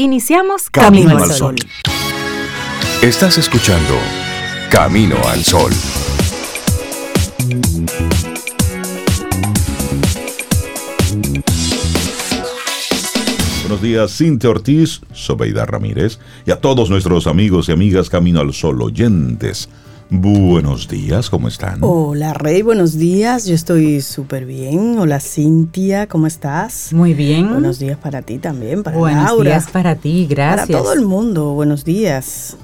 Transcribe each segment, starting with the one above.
Iniciamos Camino, al Sol. Estás escuchando Camino al Sol. Buenos días, Cintia Ortiz, Sobeida Ramírez y a todos nuestros amigos y amigas Camino al Sol oyentes. Buenos días, ¿cómo están? Hola Rey, buenos días, yo estoy súper bien. Hola Cintia, ¿cómo estás? Muy bien. Buenos días para ti también, para buenos Laura. Buenos días para ti, gracias. Para todo el mundo, buenos días.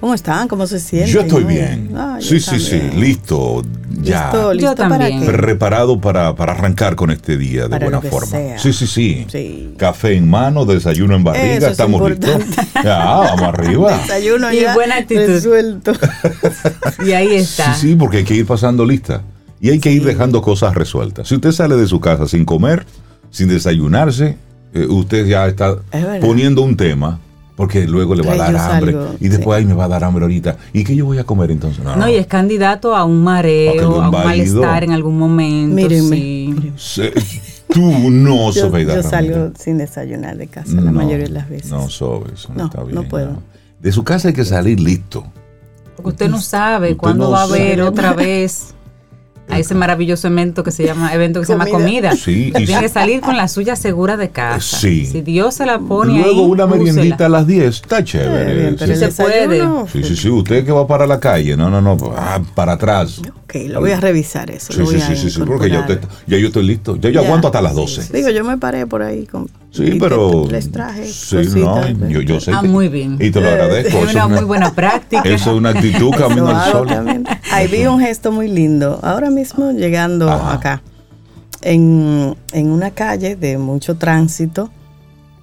¿Cómo están? ¿Cómo se sienten? Yo estoy bien. Ah, sí, sí, sí, listo. Ya. Listo, listo yo también. para? Preparado para, para, arrancar con este día de para buena lo que forma. Sea. Sí, sí, sí, sí, Café en mano, desayuno en barriga, Eso es estamos listos. Ya, vamos arriba. Desayuno Y ya buena actitud. resuelto. Y ahí está. Sí, sí, porque hay que ir pasando lista. Y hay que ir dejando cosas resueltas. Si usted sale de su casa sin comer, sin desayunarse, eh, usted ya está Es poniendo un tema, porque luego le va a dar hambre. salgo, y después, sí. ay, me va a dar hambre ahorita. ¿Y qué yo voy a comer entonces? No, y es candidato a un mareo, a un malestar en algún momento. Mírenme. sí. Tú no, Yo, Sobeida yo salgo sin desayunar de casa la No, mayoría de las veces. No, Sobe, eso no, No, está bien. no puedo. De su casa hay que salir listo. Porque usted no sabe Usted cuándo no va a haber sabe. otra vez a ese maravilloso evento que se llama evento que se llama Comida. comida. Sí, y tiene si- que salir con la suya segura de casa. Sí. Si Dios se la pone Luego ahí, una úsela. meriendita a las 10, está Eh, chévere. pero sí. Se puede. Sí, sí, sí, usted que va para la calle, no, no, no, ah, para atrás. Ok, lo voy a revisar eso. Sí, lo voy sí, a sí, sí, porque ya, usted- ya yo estoy listo, ya yo Ya, aguanto hasta las sí, 12. sí. Digo, yo me paré por ahí con. Sí, pero. les traje. Sí, cositas, no, yo, yo sé. Ah, que- muy bien. Y te lo agradezco. Es eso una es muy buena práctica. Eso es una actitud camino al sol. Ahí vi un gesto muy lindo. Ahora mismo llegando Ajá. acá, en, en una calle de mucho tránsito,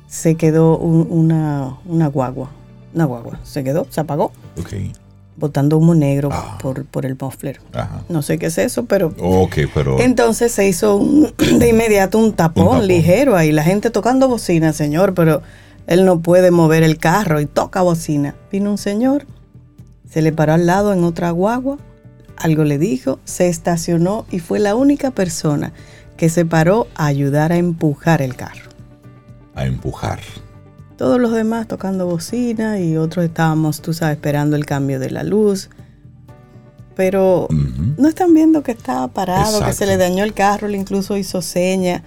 se quedó un- una, una guagua. Una guagua. Se quedó, se apagó, botando humo negro Ah. por, por el muffler. ajá. No sé qué es eso, pero pero. entonces se hizo un- de inmediato un tapón, Un tapón. ligero ahí, la gente tocando bocina, señor, pero él no puede mover el carro y toca bocina. Vino un señor, se le paró al lado en otra guagua, algo le dijo, se estacionó y fue la única persona que se paró a ayudar a empujar el carro. A empujar. Todos los demás tocando bocina y otros estábamos, tú sabes, esperando el cambio de la luz. Pero no están viendo que estaba parado, que se le dañó el carro, le incluso hizo seña.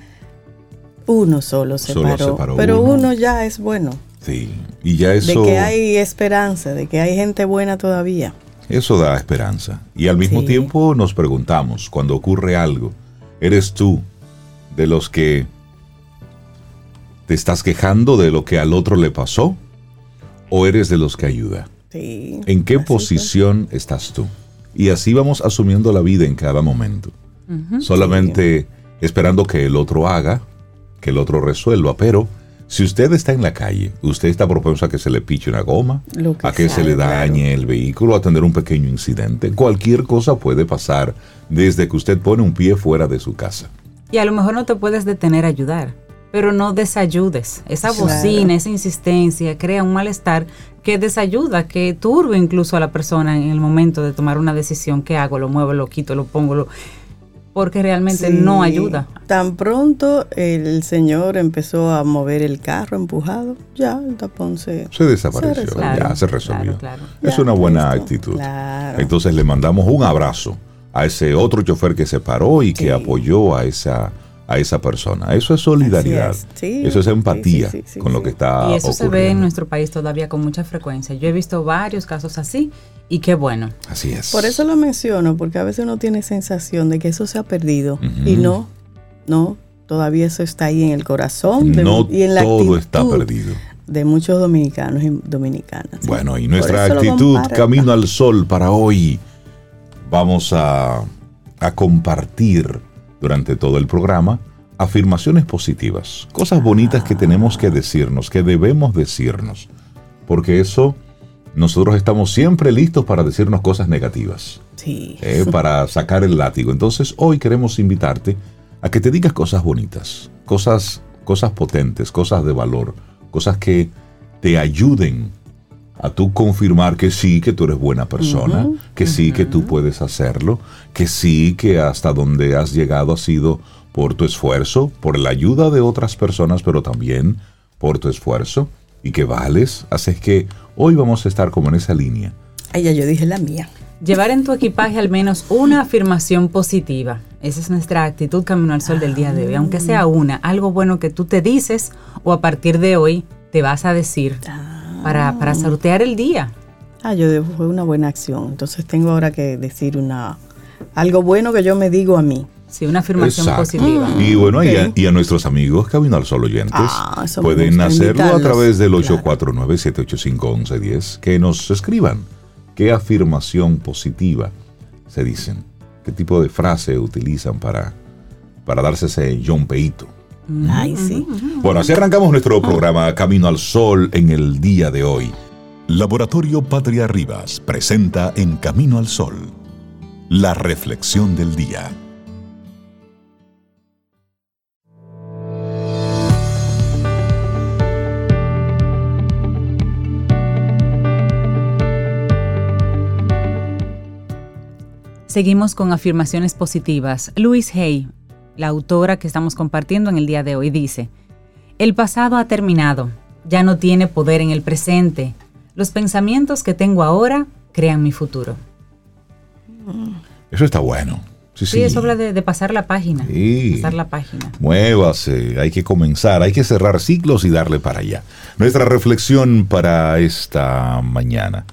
Uno solo se, Solo paró, se paró Pero uno. uno. ya es bueno. Sí. Y ya eso. De que hay esperanza, de que hay gente buena todavía. Eso da esperanza. Y al mismo Sí. tiempo nos preguntamos, cuando ocurre algo, ¿eres tú de los que te estás quejando de lo que al otro le pasó? ¿O eres de los que ayuda? Sí, ¿En qué posición estás tú? Y así vamos asumiendo la vida en cada momento. Solamente esperando que el otro haga, que el otro resuelva. Pero si usted está en la calle, usted está propenso a que se le piche una goma, que a que sea, se le claro. dañe el vehículo, a tener un pequeño incidente. Cualquier cosa puede pasar desde que usted pone un pie fuera de su casa. Y a lo mejor no te puedes detener a ayudar, pero no desayudes. Esa Claro. bocina, esa insistencia crea un malestar que desayuda, que turbe incluso a la persona en el momento de tomar una decisión. ¿Qué hago? ¿Lo muevo, lo quito, lo pongo? Lo... Porque realmente Sí. no ayuda. Tan pronto el señor empezó a mover el carro empujado, ya el tapón se... Se desapareció, Se ya se resolvió. claro, claro. Es Ya, una buena listo. actitud. Claro. Entonces le mandamos un abrazo a ese otro chofer que se paró y que apoyó a esa, a esa persona. Eso es solidaridad. Así es. Sí, Eso es empatía sí, sí, sí, con lo que está y eso se ve en nuestro país todavía con mucha frecuencia. Yo he visto varios casos así y qué bueno. Así es. Por eso lo menciono, porque a veces uno tiene sensación de que eso se ha perdido y no, no, todavía eso está ahí en el corazón de- no y en la todo está actitud perdido. de muchos dominicanos y dominicanas. Bueno, y nuestra actitud. Camino al Sol para hoy. Vamos a, a compartir durante todo el programa afirmaciones positivas, cosas bonitas que tenemos que decirnos, que debemos decirnos, porque eso nosotros estamos siempre listos para decirnos cosas negativas, Sí. ¿eh? para sacar el látigo. Entonces hoy queremos invitarte a que te digas cosas bonitas, cosas, cosas potentes, cosas de valor, cosas que te ayuden a tú confirmar que sí, que tú eres buena persona, que sí, que tú puedes hacerlo, que sí, que hasta donde has llegado ha sido por tu esfuerzo, por la ayuda de otras personas, pero también por tu esfuerzo. y que vales. Así es que hoy vamos a estar como en esa línea. Ay, ya yo dije la mía. Llevar en tu equipaje al menos una afirmación positiva. Esa es nuestra actitud Camino al Sol del día de hoy. Aunque sea una, algo bueno que tú te dices o a partir de hoy te vas a decir para, para sortear el día. Ah, yo debo, fue una buena acción. Entonces tengo ahora que decir una algo bueno que yo me digo a mí. Sí, una afirmación Exacto. positiva. Y bueno, y, a, y a nuestros amigos Camino al Sol oyentes, Ah, pueden hacerlo a través del Claro. 849-785-1110, que nos escriban qué afirmación positiva se dicen, qué tipo de frase utilizan para, para darse ese jompeíto. Ay, sí. Bueno, así arrancamos nuestro programa Camino al Sol en el día de hoy. Laboratorio Patria Rivas presenta En Camino al Sol, la reflexión del día. Seguimos con afirmaciones positivas. Louise Hay, la autora que estamos compartiendo en el día de hoy, dice, El pasado ha terminado, ya no tiene poder en el presente. Los pensamientos que tengo ahora crean mi futuro. Eso está bueno. Sí, Sí, eso habla de, de pasar la página. Sí. Pasar la página. Muévase, hay que comenzar, hay que cerrar ciclos y darle para allá. Nuestra reflexión para esta mañana.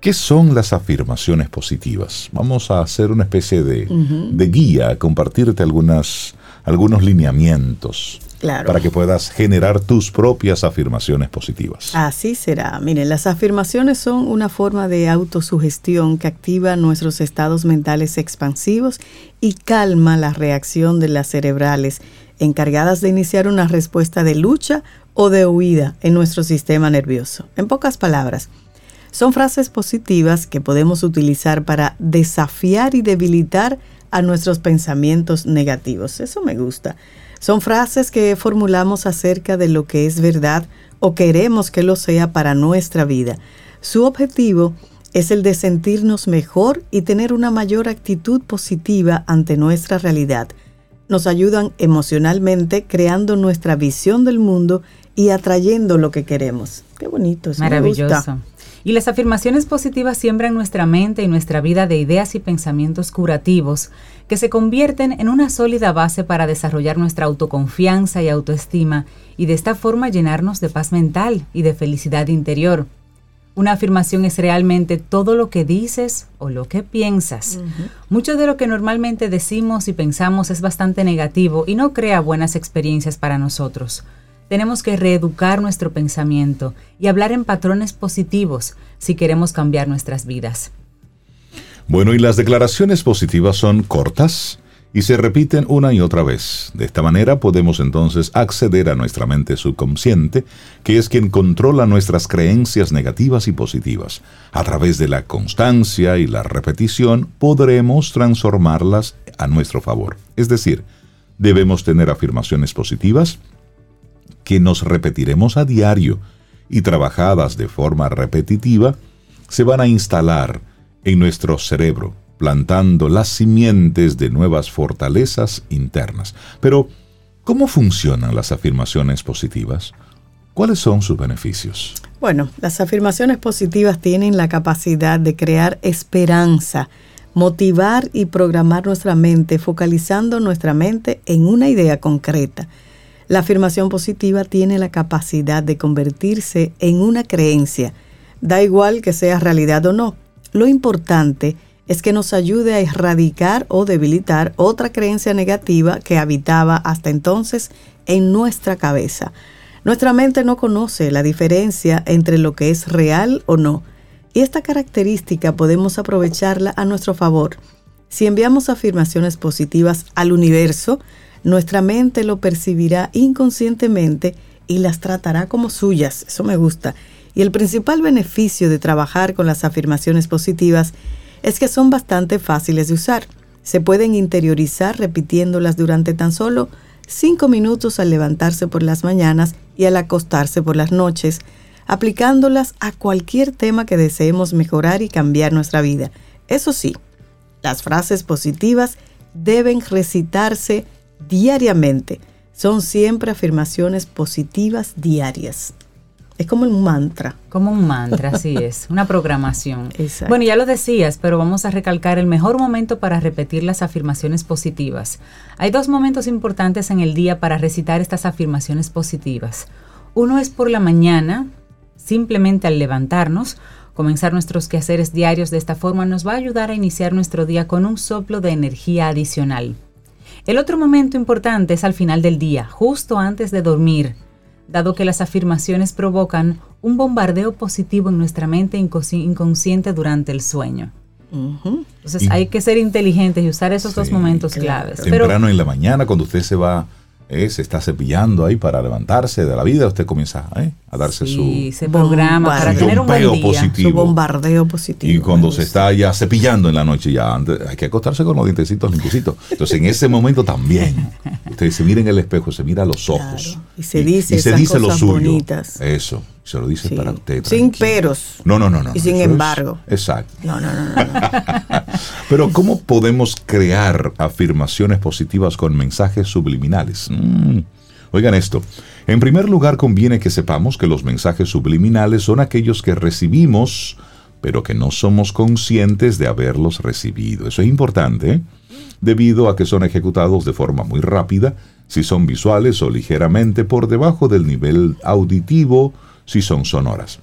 ¿Qué son las afirmaciones positivas? Vamos a hacer una especie de, de guía, compartirte algunas, algunos lineamientos Claro. para que puedas generar tus propias afirmaciones positivas. Así será. Miren, las afirmaciones son una forma de autosugestión que activa nuestros estados mentales expansivos y calma la reacción de las cerebrales encargadas de iniciar una respuesta de lucha o de huida en nuestro sistema nervioso. En pocas palabras, son frases positivas que podemos utilizar para desafiar y debilitar a nuestros pensamientos negativos. Eso me gusta. Son frases que formulamos acerca de lo que es verdad o queremos que lo sea para nuestra vida. Su objetivo es el de sentirnos mejor y tener una mayor actitud positiva ante nuestra realidad. Nos ayudan emocionalmente creando nuestra visión del mundo y atrayendo lo que queremos. Qué bonito, gusta. Y las afirmaciones positivas siembran nuestra mente y nuestra vida de ideas y pensamientos curativos que se convierten en una sólida base para desarrollar nuestra autoconfianza y autoestima y de esta forma llenarnos de paz mental y de felicidad interior. Una afirmación es realmente todo lo que dices o lo que piensas. Mucho de lo que normalmente decimos y pensamos es bastante negativo y no crea buenas experiencias para nosotros. Tenemos que reeducar nuestro pensamiento y hablar en patrones positivos si queremos cambiar nuestras vidas. Bueno, y las declaraciones positivas son cortas y se repiten una y otra vez. De esta manera podemos entonces acceder a nuestra mente subconsciente, que es quien controla nuestras creencias negativas y positivas. A través de la constancia y la repetición podremos transformarlas a nuestro favor. Es decir, debemos tener afirmaciones positivas que nos repetiremos a diario y trabajadas de forma repetitiva, se van a instalar en nuestro cerebro, plantando las simientes de nuevas fortalezas internas. Pero, ¿cómo funcionan las afirmaciones positivas? ¿Cuáles son sus beneficios? Bueno, las afirmaciones positivas tienen la capacidad de crear esperanza, motivar y programar nuestra mente, focalizando nuestra mente en una idea concreta. La afirmación positiva tiene la capacidad de convertirse en una creencia. Da igual que sea realidad o no. Lo importante es que nos ayude a erradicar o debilitar otra creencia negativa que habitaba hasta entonces en nuestra cabeza. Nuestra mente no conoce la diferencia entre lo que es real o no, y esta característica podemos aprovecharla a nuestro favor. Si enviamos afirmaciones positivas al universo, nuestra mente lo percibirá inconscientemente y las tratará como suyas. Eso me gusta. Y el principal beneficio de trabajar con las afirmaciones positivas es que son bastante fáciles de usar. Se pueden interiorizar repitiéndolas durante tan solo 5 minutos al levantarse por las mañanas y al acostarse por las noches, aplicándolas a cualquier tema que deseemos mejorar y cambiar nuestra vida. Eso sí, las frases positivas deben recitarse diariamente. Son siempre afirmaciones positivas diarias. Es como un mantra. Como un mantra, así es, una programación. Exacto. Bueno, ya lo decías, pero vamos a recalcar el mejor momento para repetir las afirmaciones positivas. Hay dos momentos importantes en el día para recitar estas afirmaciones positivas. Uno es por la mañana, simplemente al levantarnos, comenzar nuestros quehaceres diarios de esta forma nos va a ayudar a iniciar nuestro día con un soplo de energía adicional. El otro momento importante es al final del día, justo antes de dormir dado que las afirmaciones provocan un bombardeo positivo en nuestra mente inconsciente durante el sueño. Entonces hay que ser inteligentes y usar esos dos momentos claves. Temprano en la mañana, cuando usted se va eh, se está cepillando ahí para levantarse de la vida, usted comienza eh, a darse sí, su se programa para tener un buen día, positivo. Su bombardeo positivo. Y cuando se está ya cepillando en la noche, ya hay que acostarse con los dientecitos limpiecitos. Entonces en ese momento también, usted se mira en el espejo, se mira a los ojos. Y se dice, y, se dice lo suyo. Bonitas. Eso. Se lo dice para usted. Sin peros. No, no, no, no. Y sin embargo. exacto. No, no, no, no. Pero ¿cómo podemos crear afirmaciones positivas con mensajes subliminales? Mm. Oigan esto. En primer lugar, conviene que sepamos que los mensajes subliminales son aquellos que recibimos, pero que no somos conscientes de haberlos recibido. Eso es importante, ¿eh? debido a que son ejecutados de forma muy rápida, si son visuales o ligeramente por debajo del nivel auditivo, si son sonoras.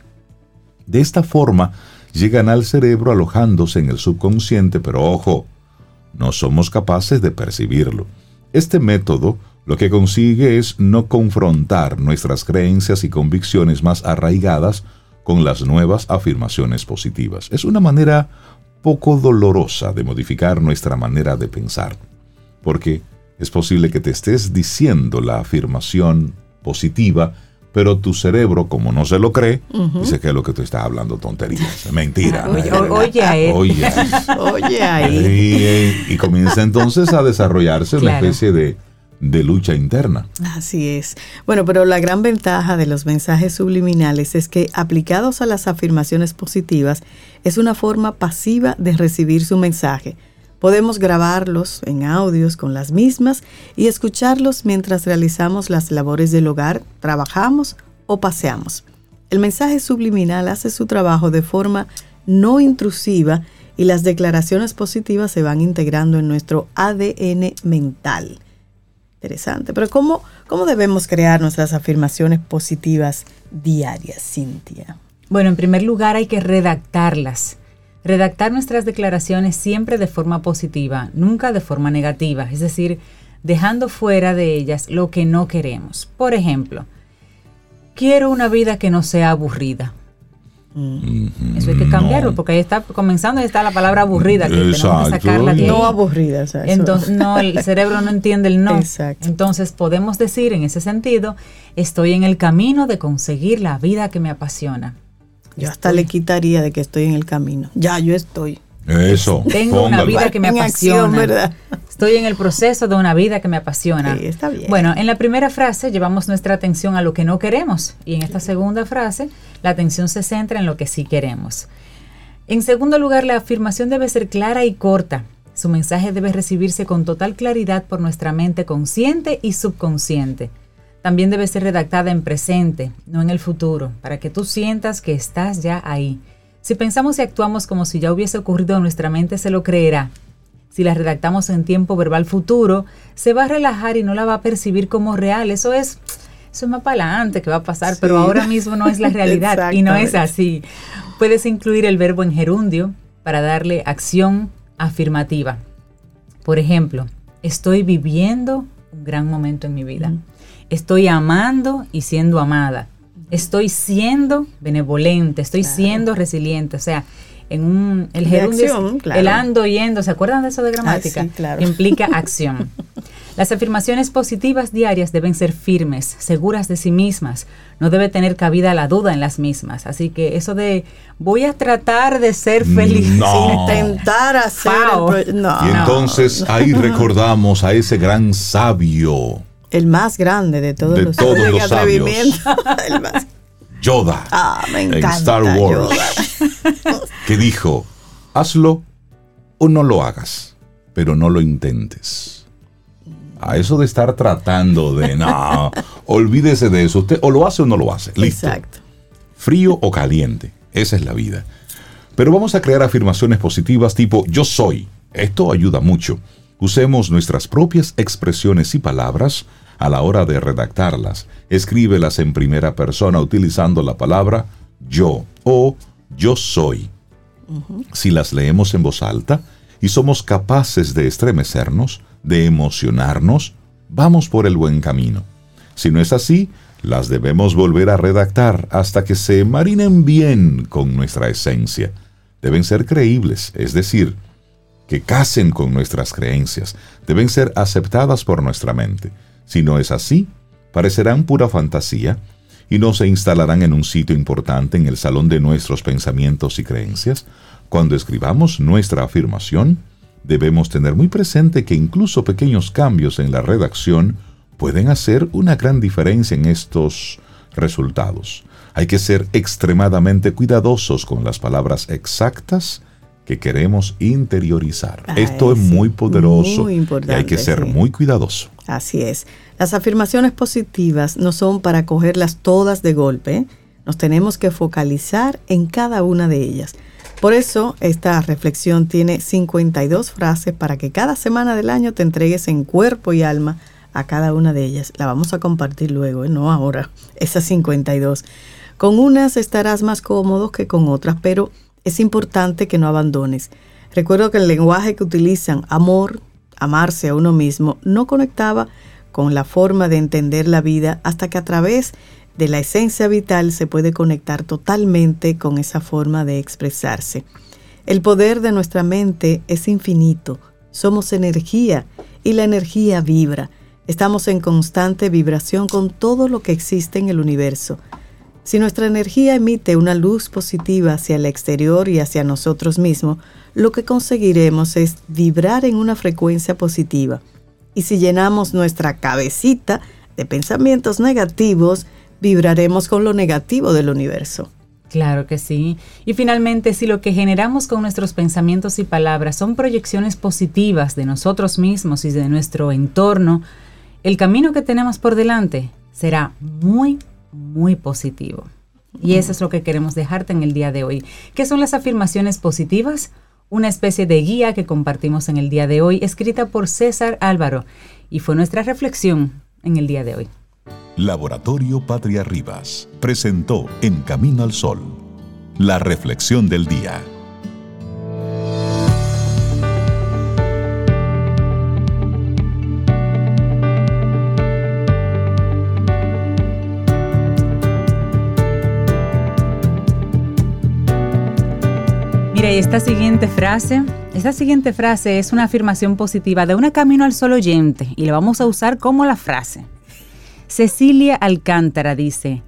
De esta forma, llegan al cerebro alojándose en el subconsciente, pero ojo, no somos capaces de percibirlo. Este método lo que consigue es no confrontar nuestras creencias y convicciones más arraigadas con las nuevas afirmaciones positivas. Es una manera poco dolorosa de modificar nuestra manera de pensar, porque es posible que te estés diciendo la afirmación positiva pero tu cerebro, como no se lo cree, dice que es lo que tú estás hablando tonterías. Mentira. oye, oye. Oye, oye ahí. Y, comienza entonces a desarrollarse una especie de, de lucha interna. Así es. Bueno, pero la gran ventaja de los mensajes subliminales es que aplicados a las afirmaciones positivas es una forma pasiva de recibir su mensaje Podemos grabarlos en audios con las mismas y escucharlos mientras realizamos las labores del hogar, trabajamos o paseamos. El mensaje subliminal hace su trabajo de forma no intrusiva y las declaraciones positivas se van integrando en nuestro ADN mental. Interesante, pero ¿cómo, cómo debemos crear nuestras afirmaciones positivas diarias, Cintia? Bueno, en primer lugar hay que redactarlas redactar nuestras declaraciones siempre de forma positiva, nunca de forma negativa, es decir, dejando fuera de ellas lo que no queremos. Por ejemplo, quiero una vida que no sea aburrida. Mm. Eso hay que cambiarlo, porque ahí está comenzando, ahí está la palabra aburrida, que tenemos que sacarla de No aburrida, o sea, Entonces, no, el cerebro no entiende el no. Entonces, podemos decir en ese sentido, estoy en el camino de conseguir la vida que me apasiona. Yo hasta le quitaría de que estoy en el camino. Ya, yo estoy. Eso. Tengo una vida que me apasiona. Estoy en el proceso de una vida que me apasiona. Sí, está bien. Bueno, en la primera frase llevamos nuestra atención a lo que no queremos y en esta segunda frase la atención se centra en lo que sí queremos. En segundo lugar, la afirmación debe ser clara y corta. Su mensaje debe recibirse con total claridad por nuestra mente consciente y subconsciente también debe ser redactada en presente, no en el futuro, para que tú sientas que estás ya ahí. Si pensamos y actuamos como si ya hubiese ocurrido, nuestra mente se lo creerá. Si la redactamos en tiempo verbal futuro, se va a relajar y no la va a percibir como real. Eso es, eso es más para adelante que va a pasar, pero ahora mismo no es la realidad y no es así. Puedes incluir el verbo en gerundio para darle acción afirmativa. Por ejemplo, estoy viviendo un gran momento en mi vida. Estoy amando y siendo amada. Estoy siendo benevolente, estoy siendo resiliente. O sea, en un el gerundio el ando yendo, ¿se acuerdan de eso de gramática? claro. Implica acción. Las afirmaciones positivas diarias deben ser firmes, seguras de sí mismas. No debe tener cabida la duda en las mismas. Así que eso de voy a tratar de ser feliz, intentar hacer, no, y entonces ahí recordamos a ese gran sabio el más grande de todos los, todos los Yoda. Ah, me encanta. En Star Wars. que dijo, hazlo o no lo hagas, pero no lo intentes. A eso de estar tratando de, no, olvídese de eso. Usted o lo hace o no lo hace. Listo. Exacto. frío o caliente. Esa es la vida. Pero vamos a crear afirmaciones positivas tipo yo soy. Esto ayuda mucho. Usemos nuestras propias expresiones y palabras a la hora de redactarlas. Escríbelas en primera persona utilizando la palabra yo o yo soy. Si las leemos en voz alta y somos capaces de estremecernos, de emocionarnos, vamos por el buen camino. Si no es así, las debemos volver a redactar hasta que se marinen bien con nuestra esencia. Deben ser creíbles, es decir, que casen con nuestras creencias, deben ser aceptadas por nuestra mente. Si no es así, parecerán pura fantasía y no se instalarán en un sitio importante en el salón de nuestros pensamientos y creencias. Cuando escribamos nuestra afirmación, debemos tener muy presente que incluso pequeños cambios en la redacción pueden hacer una gran diferencia en estos resultados. Hay que ser extremadamente cuidadosos con las palabras exactas que queremos interiorizar. Esto es muy poderoso y hay que ser muy cuidadoso. Así es. Las afirmaciones positivas no son para cogerlas todas de golpe. Nos tenemos que focalizar en cada una de ellas. Por eso esta reflexión tiene 52 frases para que cada semana del año te entregues en cuerpo y alma a cada una de ellas. La vamos a compartir luego, ¿eh? no ahora, esas 52. Con unas estarás más cómodo que con otras, pero es importante que no abandones. Recuerdo que el lenguaje que utilizan, amor, amarse a uno mismo, no conectaba con la forma de entender la vida hasta que a través de la esencia vital se puede conectar totalmente con esa forma de expresarse. El poder de nuestra mente es infinito. Somos energía y la energía vibra. Estamos en constante vibración con todo lo que existe en el universo. Si nuestra energía emite una luz positiva hacia el exterior y hacia nosotros mismos, lo que conseguiremos es vibrar en una frecuencia positiva. Y si llenamos nuestra cabecita de pensamientos negativos, vibraremos con lo negativo del universo. Claro que sí. Y finalmente, si lo que generamos con nuestros pensamientos y palabras son proyecciones positivas de nosotros mismos y de nuestro entorno, el camino que tenemos por delante será muy muy positivo. Y eso es lo que queremos dejarte en el día de hoy. ¿Qué son las afirmaciones positivas? Una especie de guía que compartimos en el día de hoy, escrita por César Álvaro, y fue nuestra reflexión en el día de hoy. Laboratorio Patria Rivas presentó En Camino al Sol, la reflexión del día. Esta siguiente frase, esta siguiente frase es una afirmación positiva de una camino al sol oyente y la vamos a usar como la frase. Cecilia Alcántara dice,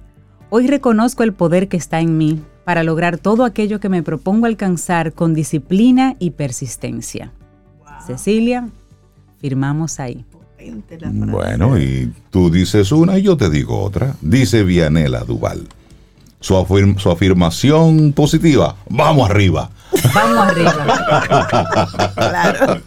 hoy reconozco el poder que está en mí para lograr todo aquello que me propongo alcanzar con disciplina y persistencia. Cecilia, firmamos ahí. Bueno, y tú dices una y yo te digo otra. Dice Vianela Duval. Su, su afirmación positiva, vamos arriba. Vamos arriba. claro.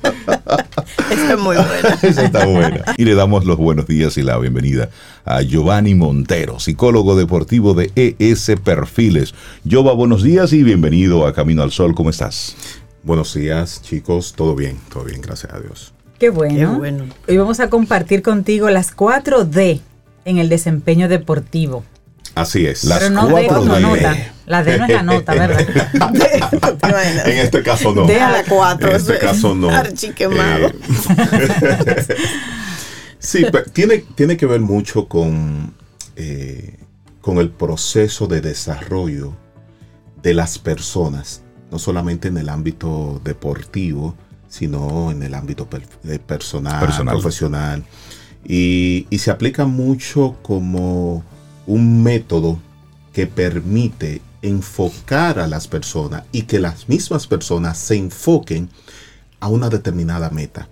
Esa es muy buena. Esa está buena. Y le damos los buenos días y la bienvenida a Giovanni Montero, psicólogo deportivo de ES Perfiles. Giova, buenos días y bienvenido a Camino al Sol. ¿Cómo estás? Buenos días, chicos. Todo bien, todo bien, gracias a Dios. Qué bueno. Qué bueno. Hoy vamos a compartir contigo las 4 D en el desempeño deportivo. Así es. Las Pero no cuatro D nota. La D no es la nota, ¿verdad? en este caso no. D a la 4. En este caso no. Archiquemado. Eh, sí, pero tiene, tiene que ver mucho con, eh, con el proceso de desarrollo de las personas, no solamente en el ámbito deportivo, sino en el ámbito personal, personal. profesional. Y, y se aplica mucho como un método que permite enfocar a las personas y que las mismas personas se enfoquen a una determinada meta.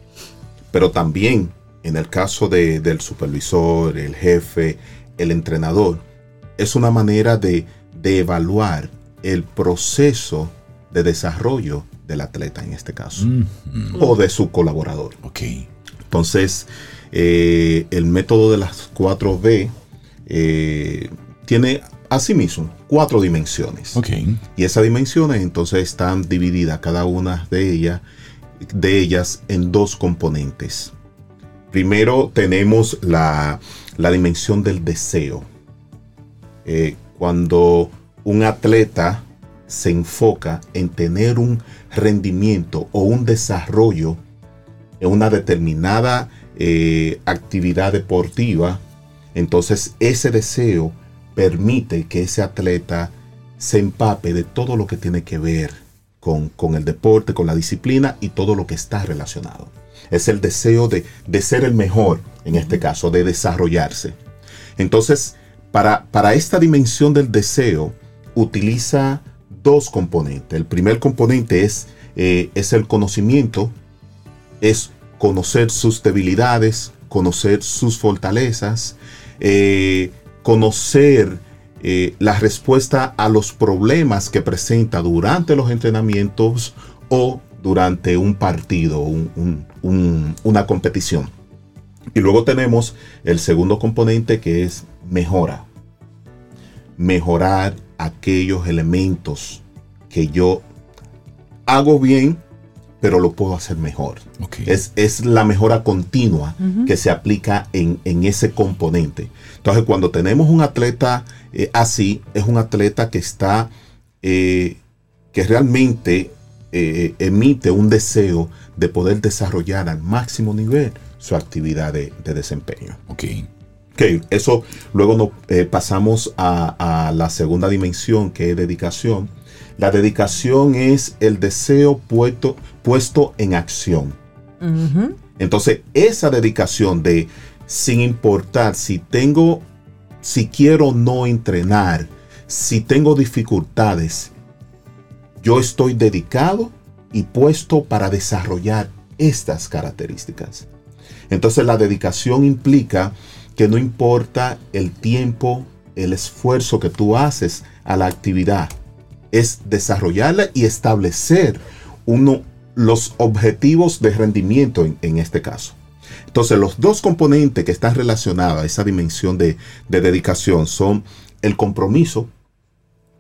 Pero también en el caso del supervisor, el jefe, el entrenador, es una manera de, evaluar el proceso de desarrollo del atleta en este caso, o de su colaborador. Okay. Entonces, eh, el método de las 4B eh, tiene asimismo, cuatro dimensiones. Y esas dimensiones entonces están divididas cada una de ellas, de ellas en dos componentes. Primero tenemos la, la dimensión del deseo. Eh, cuando un atleta se enfoca en tener un rendimiento o un desarrollo en una determinada eh, actividad deportiva, entonces ese deseo permite que ese atleta se empape de todo lo que tiene que ver con, con el deporte, con la disciplina y todo lo que está relacionado. Es el deseo de, de ser el mejor, en este caso, de desarrollarse. Entonces, para, para esta dimensión del deseo, utiliza dos componentes. El primer componente es, eh, es el conocimiento, es conocer sus debilidades, conocer sus fortalezas, eh, conocer eh, la respuesta a los problemas que presenta durante los entrenamientos o durante un partido, un- un- un- una competición. Y luego tenemos el segundo componente que es mejora. Mejorar aquellos elementos que yo hago bien, pero lo puedo hacer mejor. Ok. Es, es la mejora continua que se aplica en, en ese componente. Entonces, cuando tenemos un atleta eh, así, es un atleta que está, eh, que realmente eh, emite un deseo de poder desarrollar al máximo nivel su actividad de, de desempeño. Ok. Ok, eso luego nos pasamos a, a la segunda dimensión que es dedicación. La dedicación es el deseo puesto, puesto en acción. Entonces, esa dedicación de, sin importar si tengo, si quiero no entrenar, si tengo dificultades, yo estoy dedicado y puesto para desarrollar estas características. Entonces, la dedicación implica que no importa el tiempo, el esfuerzo que tú haces a la actividad, es desarrollarla y establecer uno, los objetivos de rendimiento en, en este caso. Entonces, los dos componentes que están relacionados a esa dimensión de, de dedicación son el compromiso,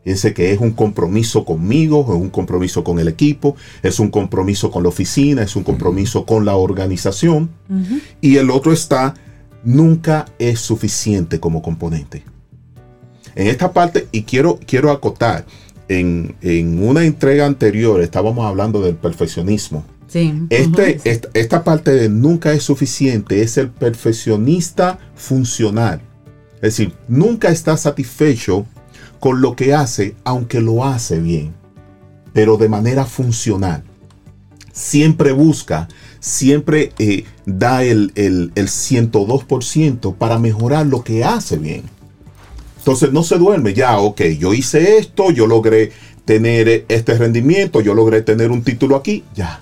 Fíjense que es un compromiso conmigo, es un compromiso con el equipo, es un compromiso con la oficina, es un compromiso con la organización. Y el otro está, nunca es suficiente como componente. En esta parte, y quiero, quiero acotar, en, en una entrega anterior estábamos hablando del perfeccionismo. Sí. Este, esta parte de nunca es suficiente es el perfeccionista funcional. Es decir, nunca está satisfecho con lo que hace, aunque lo hace bien, pero de manera funcional. Siempre busca, siempre eh, da el, el, el 102% para mejorar lo que hace bien. Entonces no se duerme, ya, ok, yo hice esto, yo logré tener este rendimiento, yo logré tener un título aquí, ya.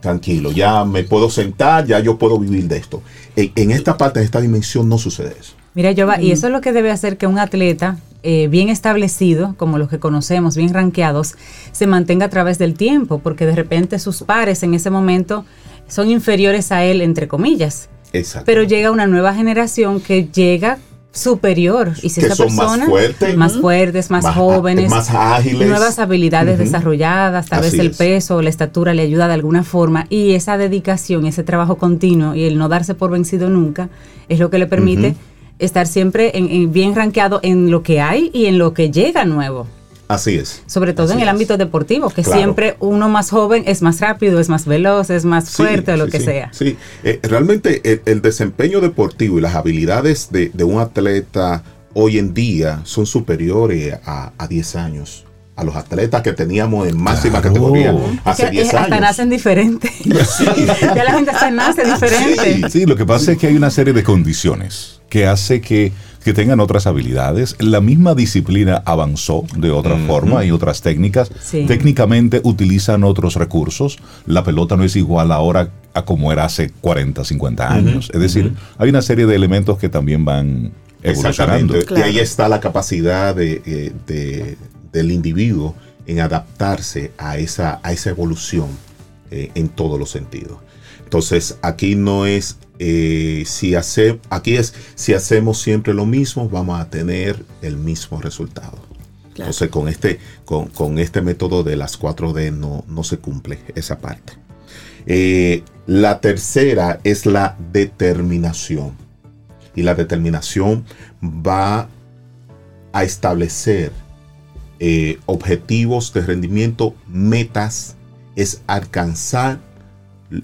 Tranquilo, ya me puedo sentar, ya yo puedo vivir de esto. En, en esta parte, en esta dimensión, no sucede eso. Mira, Jova, y eso es lo que debe hacer que un atleta eh, bien establecido, como los que conocemos, bien rankeados, se mantenga a través del tiempo, porque de repente sus pares en ese momento son inferiores a él, entre comillas. Exacto. Pero llega una nueva generación que llega superior. Y si Que esa son más persona, fuertes. más fuertes, más, Más- jóvenes, más ágiles. nuevas habilidades desarrolladas, tal Así vez el es. peso o la estatura le ayuda de alguna forma. Y esa dedicación, ese trabajo continuo y el no darse por vencido nunca es lo que le permite estar siempre en- en bien rankeado en lo que hay y en lo que llega nuevo. Así es. Sobre todo Así en el es. ámbito deportivo, que Claro. siempre uno más joven es más rápido, es más veloz, es más Sí, fuerte, o lo sí, que sí, sea. Sí, Eh, realmente el, el desempeño deportivo y las habilidades de, de un atleta hoy en día son superiores a, a 10 años. A los atletas que teníamos en máxima Claro. categoría hace Que, 10 eh, hasta años. nacen diferentes. ya la gente hasta nace diferente. Sí, lo que pasa es que hay una serie de condiciones que hace que, que tengan otras habilidades. La misma disciplina avanzó de otra forma y otras técnicas. Sí. Técnicamente utilizan otros recursos. La pelota no es igual ahora a como era hace 40, 50 años. Es decir, hay una serie de elementos que también van evolucionando. Exactamente. Claro. Y ahí está la capacidad de, eh, de- del individuo en adaptarse a esa, a esa evolución eh, en todos los sentidos. Entonces, aquí no es eh, si hace, aquí es si hacemos siempre lo mismo, vamos a tener el mismo resultado. Claro. Entonces, con este, con, con este método de las 4D no, no se cumple esa parte. Eh, la tercera es la determinación. Y la determinación va a establecer eh, objetivos de rendimiento, metas, es alcanzar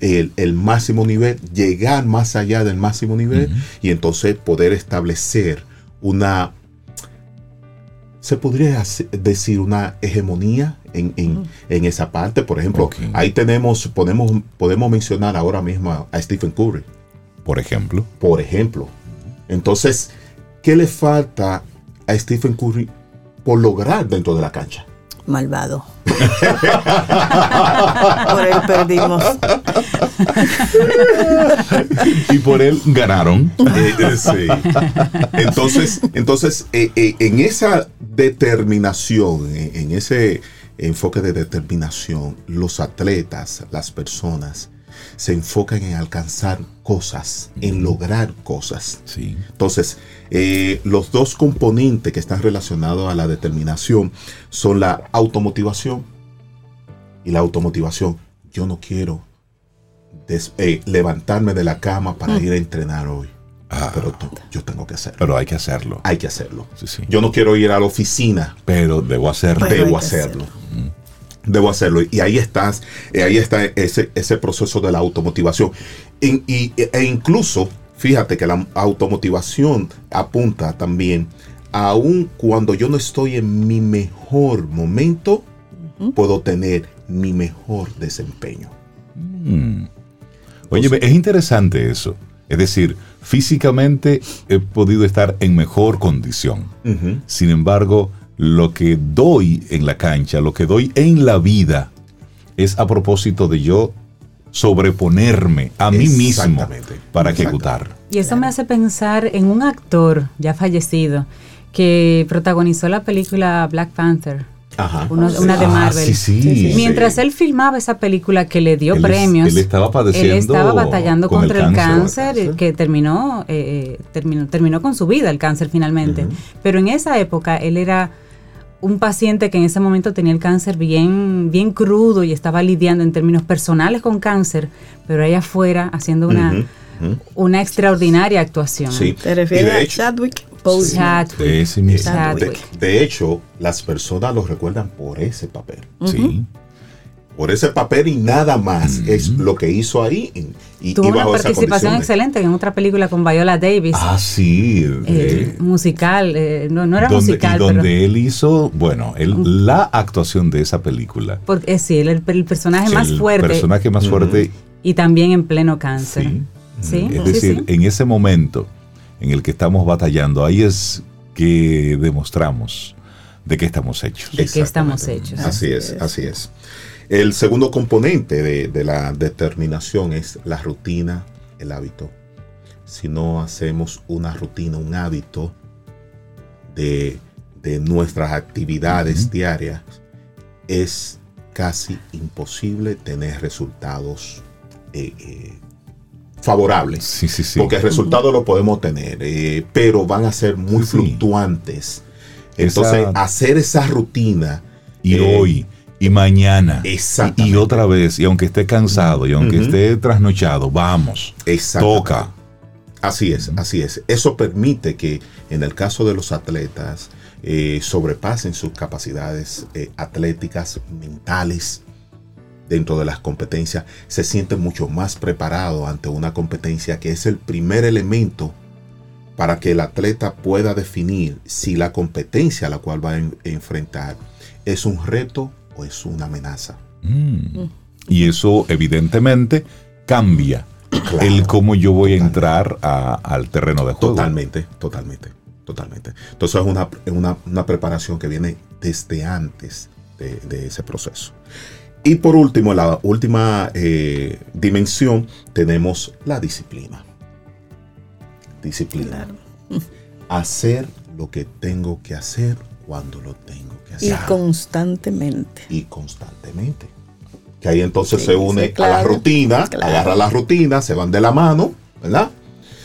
el, el máximo nivel, llegar más allá del máximo nivel y entonces poder establecer una, se podría decir una hegemonía en, en- en esa parte. Por ejemplo, ahí tenemos, podemos, podemos mencionar ahora mismo a- a Stephen Curry Por ejemplo. por ejemplo. Entonces, ¿qué le falta a Stephen Curry por lograr dentro de la cancha? Malvado. Por él perdimos. Y por él ganaron. Eh, eh, sí. Entonces, entonces eh, en esa determinación, en ese enfoque de determinación, los atletas, las personas, se enfocan en alcanzar cosas, en lograr cosas. Sí. Entonces, eh, los dos componentes que están relacionados a la determinación son la automotivación y la automotivación. Yo no quiero des- eh, levantarme de la cama para ir a entrenar hoy, Ah, pero yo tengo que hacerlo. pero hay que hacerlo. Hay que hacerlo. Sí, sí. Yo no quiero ir a la oficina, Pero debo hacerlo. Pero debo hacerlo. Debo hacerlo. Y ahí estás, eh, ahí está ese, ese proceso de la automotivación. Y- e incluso, fíjate que la automotivación apunta también, aun cuando yo no estoy en mi mejor momento, puedo tener mi mejor desempeño. Mm. Oye, es interesante eso. Es decir, físicamente he podido estar en mejor condición. Sin embargo, lo que doy en la cancha, lo que doy en la vida, es a propósito de yo sobreponerme a mí mismo para ejecutar. Y eso me hace pensar en un actor ya fallecido que protagonizó la película Black Panther, Ajá. uno- una de Ah, Marvel. sí, sí. Sí, sí. Mientras él filmaba esa película que le dio Él es- premios, él estaba padeciendo él estaba batallando con contra el cáncer. que terminó, eh, terminó, terminó con su vida el cáncer finalmente. Pero en esa época él era un paciente que en ese momento tenía el cáncer bien, bien crudo y estaba lidiando en términos personales con cáncer, pero allá afuera haciendo una, una extraordinaria actuación. Sí. ¿Te Y refieres de a hecho- Chadwick Boseman? Chadwick. De hecho, las personas lo recuerdan por ese papel. Sí. Por ese papel y nada más es lo que hizo ahí. Y, Tuvo una bajo participación excelente en otra película con Viola Davis. Ah, sí. eh, eh, musical, eh, no, no era donde, musical, y donde pero él hizo, bueno, él- la actuación de esa película. porque, eh, sí, el, el personaje más el fuerte personaje más fuerte y también en pleno cáncer. Sí. Sí, Es sí, decir, sí. en ese momento en el que estamos batallando, ahí es que demostramos de qué estamos hechos. ¿De qué estamos hechos? Así es, así es. El segundo componente de, de la determinación es la rutina, el hábito. Si no hacemos una rutina, un hábito de, de nuestras actividades diarias, es casi imposible tener resultados eh, eh, favorables. Sí, sí, sí. Porque el resultado lo podemos tener, eh, pero van a ser muy fluctuantes. Entonces, Esa- hacer esa rutina. y eh, hoy, y mañana, Exactamente. y otra vez, y aunque esté cansado, y aunque esté trasnochado, vamos, toca. Así es, así es. Eso permite que en el caso de los atletas eh, sobrepasen sus capacidades eh, atléticas, mentales, dentro de las competencias, se sienten mucho más preparados ante una competencia que es el primer elemento para que el atleta pueda definir si la competencia a la cual va a en- enfrentar es un reto o es una amenaza. Mm. Y eso evidentemente cambia Claro. el cómo yo voy a entrar a- al terreno de juego. Totalmente, totalmente, totalmente. Entonces es una, es una, una preparación que viene desde antes de, de ese proceso. Y por último, la última eh, dimensión, tenemos la disciplina. Disciplina. Claro. Hacer lo que tengo que hacer cuando lo tengo Y constantemente. y constantemente. Que ahí entonces Sí, se une sí, claro, a la rutina, claro. agarra la rutina, se van de la mano, ¿verdad?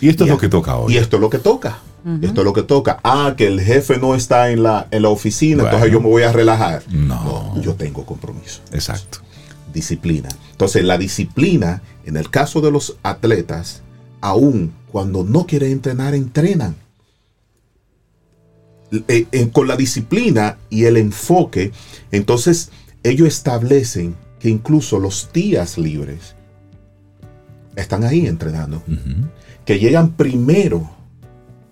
Y esto es lo que toca hoy. Y esto es lo que toca. Esto es lo que toca. Ah, que el jefe no está en la, en la oficina, Bueno. entonces yo me voy a relajar. No. yo tengo compromiso. Exacto. Disciplina. Entonces, la disciplina, en el caso de los atletas, aún cuando no quieren entrenar, entrenan. Eh, eh, con la disciplina y el enfoque, entonces ellos establecen que incluso los días libres están ahí entrenando que llegan primero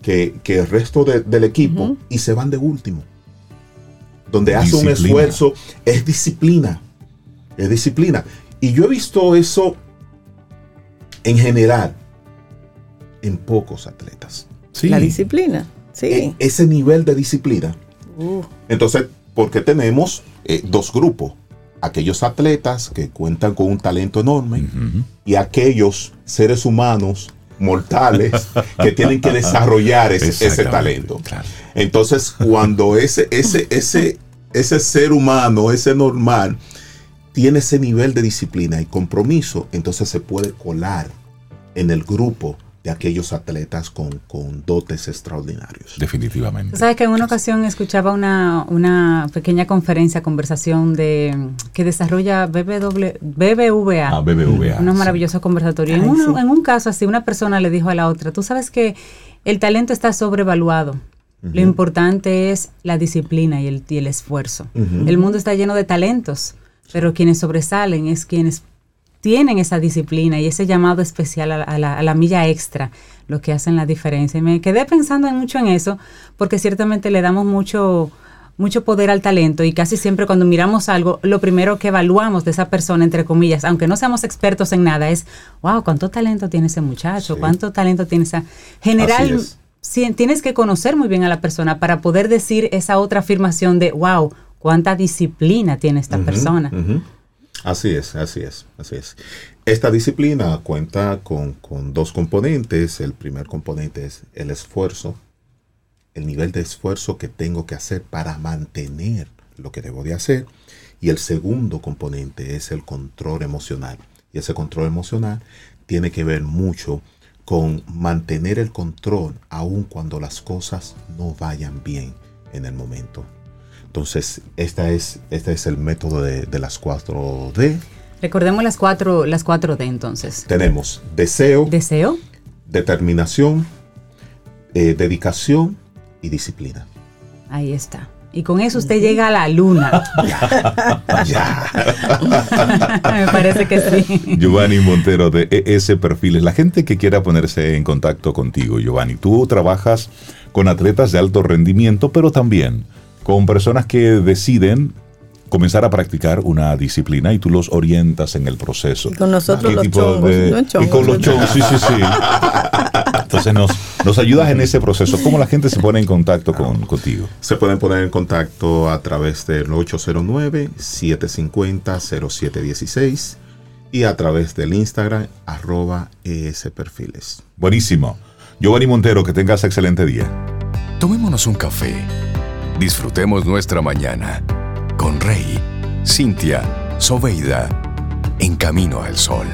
que, que el resto de- del equipo y se van de último. Donde hace un esfuerzo, es disciplina. Es disciplina. Y yo he visto eso en general en pocos atletas. Sí. La disciplina. Sí. Ese nivel de disciplina. Uh, Entonces, porque tenemos eh, dos grupos. Aquellos atletas que cuentan con un talento enorme y aquellos seres humanos mortales que tienen que desarrollar ese, talento. claro. Entonces, cuando ese, ese, ese, ese ser humano, ese normal, tiene ese nivel de disciplina y compromiso, entonces se puede colar en el grupo de aquellos atletas con, con dotes extraordinarios. Definitivamente. Sabes que en una ocasión escuchaba una, una pequeña conferencia, conversación de que desarrolla BBW, BBVA. Ah, BBVA. unos sí. maravillosos conversatorios. Ay, en, uno- sí. en un caso así, una persona le dijo a la otra, tú sabes que el talento está sobrevaluado. Lo importante es la disciplina y el, y el esfuerzo. El mundo está lleno de talentos, pero quienes sobresalen es quienes tienen esa disciplina y ese llamado especial a la, a la- a la milla extra, lo que hacen la diferencia. Y me quedé pensando mucho en eso, porque ciertamente le damos mucho mucho poder al talento y casi siempre cuando miramos algo, lo primero que evaluamos de esa persona, entre comillas, aunque no seamos expertos en nada, es, wow, ¿cuánto talento tiene ese muchacho? Sí. ¿Cuánto talento tiene esa... General, sí, tienes que conocer muy bien a la persona para poder decir esa otra afirmación de, wow, cuánta disciplina tiene esta persona. Así es, así es, así es. Esta disciplina cuenta con, dos componentes. El primer componente es el esfuerzo, el nivel de esfuerzo que tengo que hacer para mantener lo que debo de hacer. Y el segundo componente es el control emocional. Y ese control emocional tiene que ver mucho con mantener el control aun cuando las cosas no vayan bien en el momento. Entonces, esta es, este es el método de, de las 4D. Recordemos las cuatro, las cuatro D entonces. Tenemos deseo, Deseo, determinación, eh, dedicación y disciplina. ahí está. Y con eso usted llega a la luna. Ya. Me parece que sí. Giovanni Montero de ES Perfiles. La gente que quiera ponerse en contacto contigo, Giovanni, tú trabajas con atletas de alto rendimiento, pero también con personas que deciden comenzar a practicar una disciplina y tú los orientas en el proceso. Y con nosotros ¿Qué los chongos, de- no y con los chongos, sí, sí, sí. Entonces nos, nos ayudas en ese proceso. ¿Cómo la gente se pone en contacto con, contigo? Se pueden poner en contacto a través del 809-750-0716 y a través del Instagram arroba esperfiles. Buenísimo. Giovanni Montero, que tengas excelente día. Tomémonos un café. Disfrutemos nuestra mañana con Rey, Cintia, Soveida, en camino al sol.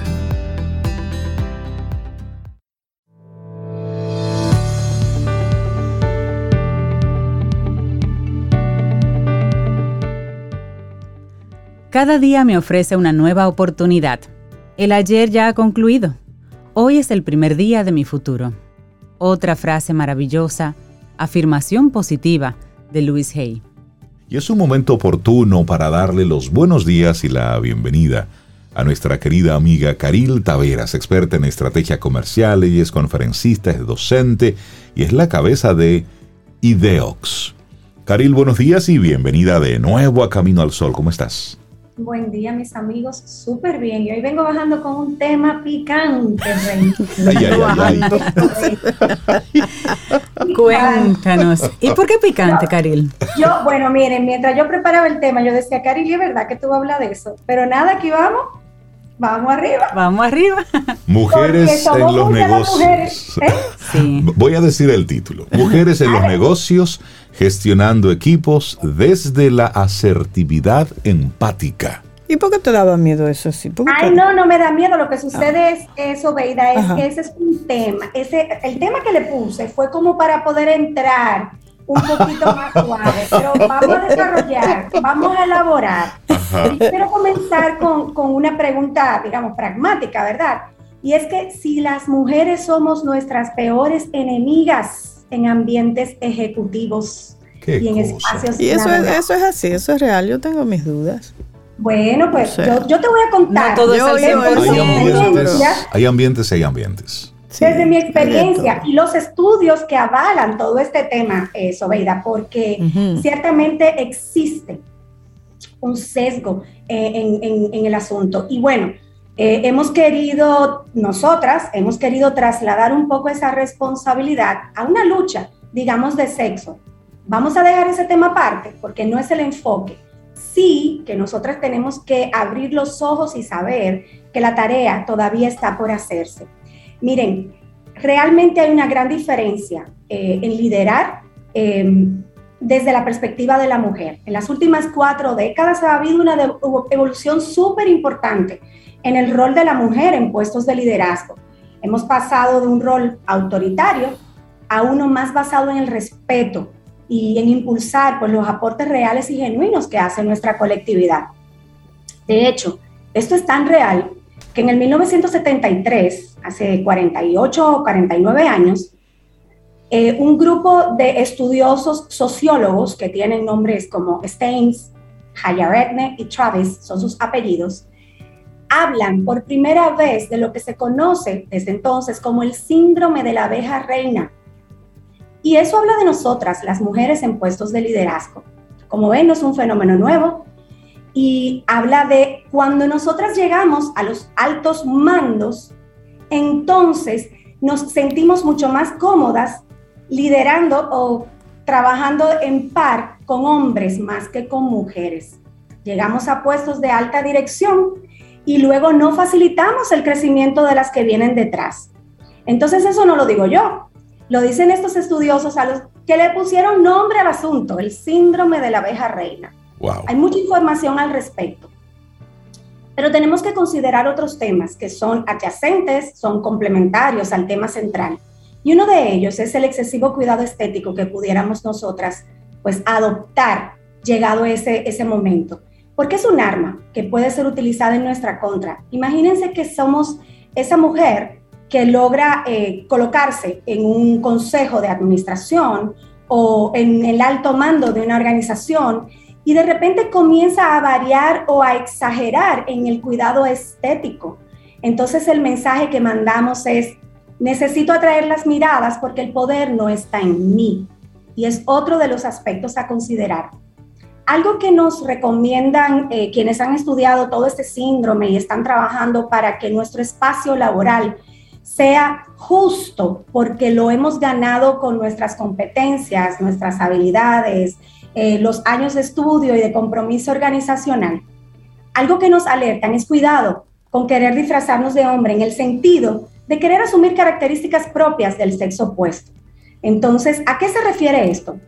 Cada día me ofrece una nueva oportunidad. El ayer ya ha concluido. Hoy es el primer día de mi futuro. Otra frase maravillosa, afirmación positiva de Louis Hay. Y es un momento oportuno para darle los buenos días y la bienvenida a nuestra querida amiga Caril Taveras, experta en estrategia comercial, ella es conferencista, es docente y es la cabeza de Ideox. Caril, buenos días y bienvenida de nuevo a Camino al Sol. ¿Cómo estás? Buen día, mis amigos. Súper bien. Y hoy vengo bajando con un tema picante, Rey. Ay, ay, ay, ay. Cuéntanos. ¿Y por qué picante, Caril? Yo, bueno, miren, mientras yo preparaba el tema, yo decía, Cari, es verdad que tú vas a hablar de eso. Pero nada, aquí vamos. Vamos arriba. Vamos arriba. Mujeres en los negocios. ¿eh? Sí. Voy a decir el título. Mujeres en los negocios gestionando equipos desde la asertividad empática. ¿Y por qué te daba miedo eso así? Ay, no, no me da miedo. Lo que sucede ah. es eso, Beida, es que ese es un tema. Ese, el tema que le puse fue como para poder entrar un poquito más suave, pero vamos a desarrollar, vamos a elaborar. quiero comenzar con, con una pregunta, digamos, pragmática, ¿verdad? Y es que si las mujeres somos nuestras peores enemigas en ambientes ejecutivos y en espacios. Y eso es, eso es así, eso es real, yo tengo mis dudas. Bueno, pues yo, yo, te voy a contar. todo hay, ambientes, y hay ambientes. Desde mi experiencia y los estudios que avalan todo este tema, eh, Sobeida, porque ciertamente existe un sesgo eh, en, en, el asunto. Y bueno, eh, hemos querido, nosotras, hemos querido trasladar un poco esa responsabilidad a una lucha, digamos, de sexo. Vamos a dejar ese tema aparte porque no es el enfoque. Sí que nosotras tenemos que abrir los ojos y saber que la tarea todavía está por hacerse. Miren, realmente hay una gran diferencia eh, en liderar em, desde la perspectiva de la mujer. En las últimas cuatro décadas ha habido una evolución súper importante en el rol de la mujer en puestos de liderazgo. Hemos pasado de un rol autoritario a uno más basado en el respeto y en impulsar pues, los aportes reales y genuinos que hace nuestra colectividad. De hecho, esto es tan real que en el 1973, hace 48 o 49 años, eh, un grupo de estudiosos sociólogos que tienen nombres como Steins, Hayaretne y Travis, son sus apellidos, hablan por primera vez de lo que se conoce desde entonces como el síndrome de la abeja reina. Y eso habla de nosotras, las mujeres en puestos de liderazgo. Como ven, no es un fenómeno nuevo y habla de cuando nosotras llegamos a los altos mandos, entonces nos sentimos mucho más cómodas liderando o trabajando en par con hombres más que con mujeres. Llegamos a puestos de alta dirección y luego no facilitamos el crecimiento de las que vienen detrás. Entonces eso no lo digo yo, lo dicen estos estudiosos a los que le pusieron nombre al asunto, el síndrome de la abeja reina. Hay mucha información al respecto. Pero tenemos que considerar otros temas que son adyacentes, son complementarios al tema central. Y uno de ellos es el excesivo cuidado estético que pudiéramos nosotras pues adoptar llegado ese, ese momento porque es un arma que puede ser utilizada en nuestra contra. Imagínense que somos esa mujer que logra eh, colocarse en un consejo de administración o en el alto mando de una organización y de repente comienza a variar o a exagerar en el cuidado estético. Entonces el mensaje que mandamos es, necesito atraer las miradas porque el poder no está en mí. Y es otro de los aspectos a considerar. Algo que nos recomiendan eh, quienes han estudiado todo este síndrome y están trabajando para que nuestro espacio laboral sea justo, porque lo hemos ganado con nuestras competencias, nuestras habilidades, eh, los años de estudio y de compromiso organizacional. Algo que nos alertan es cuidado con querer disfrazarnos de hombre en el sentido de querer asumir características propias del sexo opuesto. Entonces, ¿a qué se refiere esto?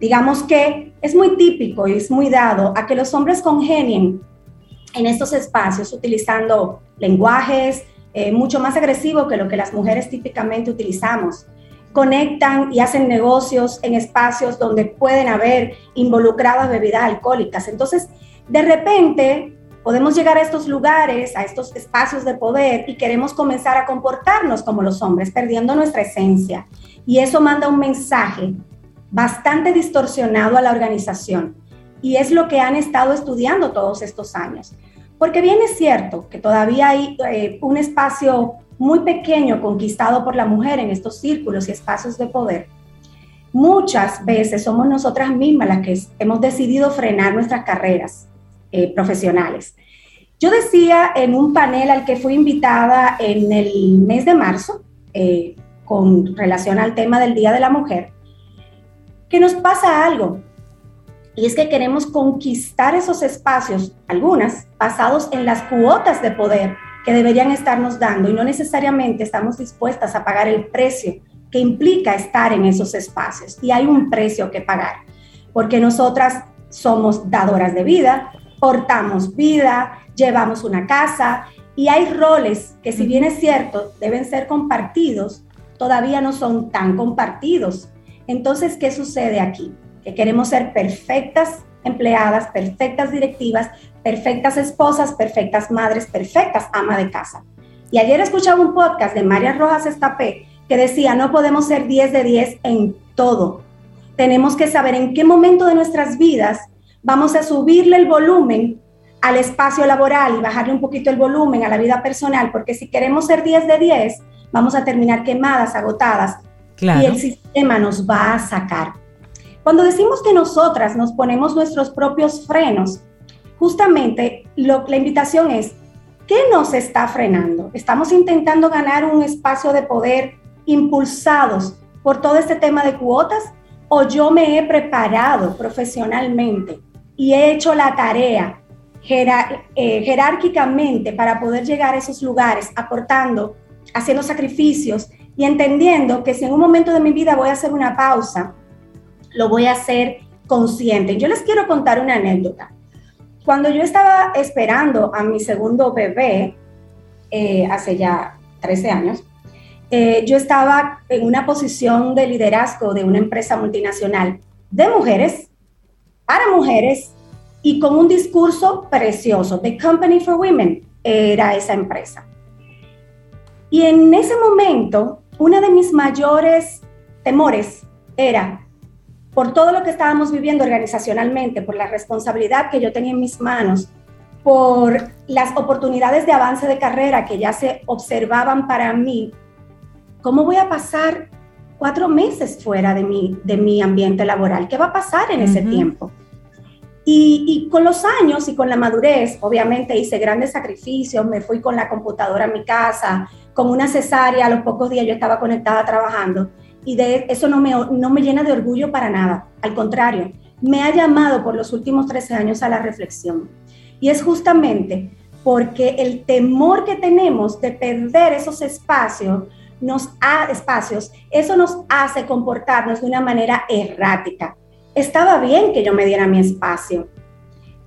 Digamos que es muy típico y es muy dado a que los hombres congenien en estos espacios utilizando lenguajes eh, mucho más agresivos que lo que las mujeres típicamente utilizamos. Conectan y hacen negocios en espacios donde pueden haber involucradas bebidas alcohólicas. Entonces, de repente, podemos llegar a estos lugares, a estos espacios de poder y queremos comenzar a comportarnos como los hombres, perdiendo nuestra esencia. Y eso manda un mensaje bastante distorsionado a la organización. Y es lo que han estado estudiando todos estos años. Porque bien es cierto que todavía hay eh, un espacio muy pequeño conquistado por la mujer en estos círculos y espacios de poder. Muchas veces somos nosotras mismas las que hemos decidido frenar nuestras carreras eh, profesionales. Yo decía en un panel al que fui invitada en el mes de marzo, eh, con relación al tema del Día de la Mujer, que nos pasa algo. Y es que queremos conquistar esos espacios, algunas, basados en las cuotas de poder que deberían estarnos dando y no necesariamente estamos dispuestas a pagar el precio que implica estar en esos espacios. Y hay un precio que pagar, porque nosotras somos dadoras de vida, portamos vida, llevamos una casa y hay roles que si bien es cierto deben ser compartidos, todavía no son tan compartidos. Entonces, ¿qué sucede aquí? Que queremos ser perfectas empleadas, perfectas directivas, perfectas esposas, perfectas madres, perfectas ama de casa. Y ayer escuchaba un podcast de María Rojas Estapé que decía, no podemos ser 10 de 10 en todo. Tenemos que saber en qué momento de nuestras vidas vamos a subirle el volumen al espacio laboral y bajarle un poquito el volumen a la vida personal, porque si queremos ser 10 de 10, vamos a terminar quemadas, agotadas, y el sistema nos va a sacar. Cuando decimos que nosotras nos ponemos nuestros propios frenos, justamente la invitación es, ¿qué nos está frenando? ¿Estamos intentando ganar un espacio de poder impulsados por todo este tema de cuotas? ¿O yo me he preparado profesionalmente y he hecho la tarea eh, jerárquicamente para poder llegar a esos lugares, aportando, haciendo sacrificios y entendiendo que si en un momento de mi vida voy a hacer una pausa, lo voy a hacer consciente. Yo les quiero contar una anécdota. Cuando yo estaba esperando a mi segundo bebé, eh, hace ya 13 años, eh, yo estaba en una posición de liderazgo de una empresa multinacional de mujeres, para mujeres, y con un discurso precioso. The Company for Women era esa empresa. Y en ese momento, uno de mis mayores temores era por todo lo que estábamos viviendo organizacionalmente, por la responsabilidad que yo tenía en mis manos, por las oportunidades de avance de carrera que ya se observaban para mí, ¿cómo voy a pasar cuatro meses fuera de mi, de mi ambiente laboral? ¿Qué va a pasar en ese tiempo? Y, y, con los años y con la madurez, obviamente hice grandes sacrificios, me fui con la computadora a mi casa, con una cesárea, a los pocos días yo estaba conectada trabajando y de eso no me, no me llena de orgullo para nada, al contrario, me ha llamado por los últimos 13 años a la reflexión. Y es justamente porque el temor que tenemos de perder esos espacios, nos ha, espacios, eso nos hace comportarnos de una manera errática. Estaba bien que yo me diera mi espacio,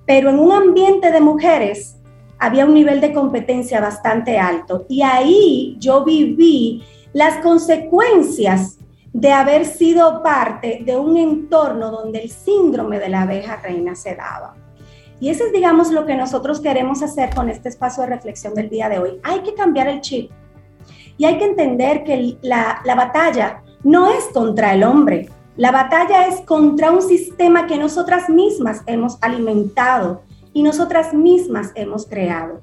pero en un ambiente de mujeres había un nivel de competencia bastante alto y ahí yo viví las consecuencias de haber sido parte de un entorno donde el síndrome de la abeja reina se daba. Y eso es, digamos, lo que nosotros queremos hacer con este espacio de reflexión del día de hoy. Hay que cambiar el chip y hay que entender que la, la batalla no es contra el hombre, la batalla es contra un sistema que nosotras mismas hemos alimentado y nosotras mismas hemos creado.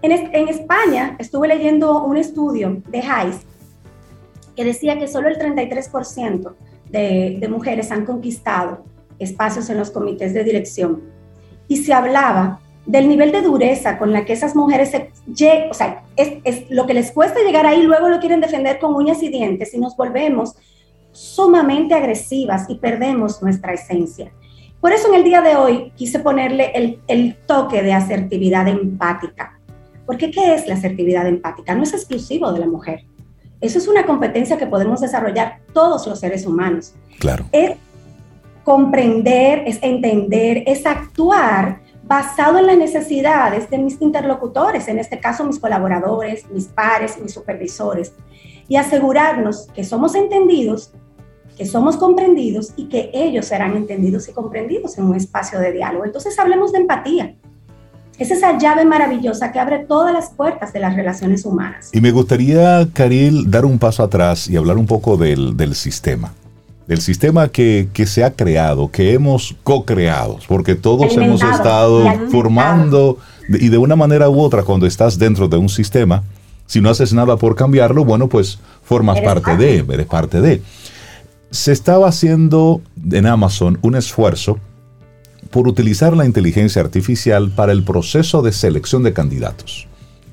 En, en España estuve leyendo un estudio de Hayes que decía que solo el 33% de, de mujeres han conquistado espacios en los comités de dirección. Y se hablaba del nivel de dureza con la que esas mujeres se o sea, es, es, lo que les cuesta llegar ahí, luego lo quieren defender con uñas y dientes y nos volvemos sumamente agresivas y perdemos nuestra esencia. Por eso en el día de hoy quise ponerle el, el toque de asertividad empática. Porque ¿qué es la asertividad empática? No es exclusivo de la mujer. Eso es una competencia que podemos desarrollar todos los seres humanos. Claro. Es comprender, es entender, es actuar basado en las necesidades de mis interlocutores, en este caso mis colaboradores, mis pares, mis supervisores, y asegurarnos que somos entendidos, que somos comprendidos y que ellos serán entendidos y comprendidos en un espacio de diálogo. Entonces hablemos de empatía. Es esa llave maravillosa que abre todas las puertas de las relaciones humanas. Y me gustaría, Karil, dar un paso atrás y hablar un poco del, del sistema. Del sistema que, que, se ha creado, que hemos co-creado, porque todos hemos estado formando y de una manera u otra, cuando estás dentro de un sistema, si no haces nada por cambiarlo, bueno, pues formas parte, de, eres parte de. Se estaba haciendo en Amazon un esfuerzo por utilizar la inteligencia artificial para el proceso de selección de candidatos.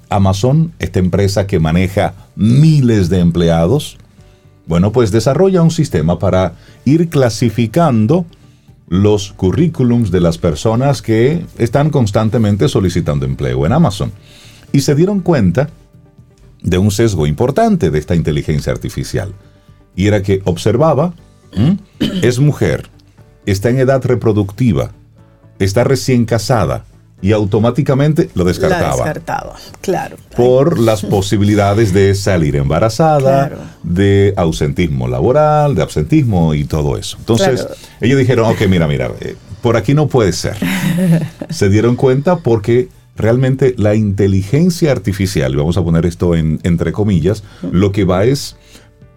Amazon, esta empresa que maneja miles de empleados, bueno, pues desarrolla un sistema para ir clasificando los currículums de las personas que están constantemente solicitando empleo en Amazon. Y se dieron cuenta de un sesgo importante de esta inteligencia artificial. Y era que observaba, es mujer, está en edad reproductiva, está recién casada y automáticamente lo descartaba. La descartaba, claro. Por las posibilidades de salir embarazada, de ausentismo laboral, de absentismo y todo eso. Entonces, ellos dijeron, ok, mira, mira, eh, por aquí no puede ser. Se dieron cuenta porque realmente la inteligencia artificial, vamos a poner esto en, entre comillas, lo que va es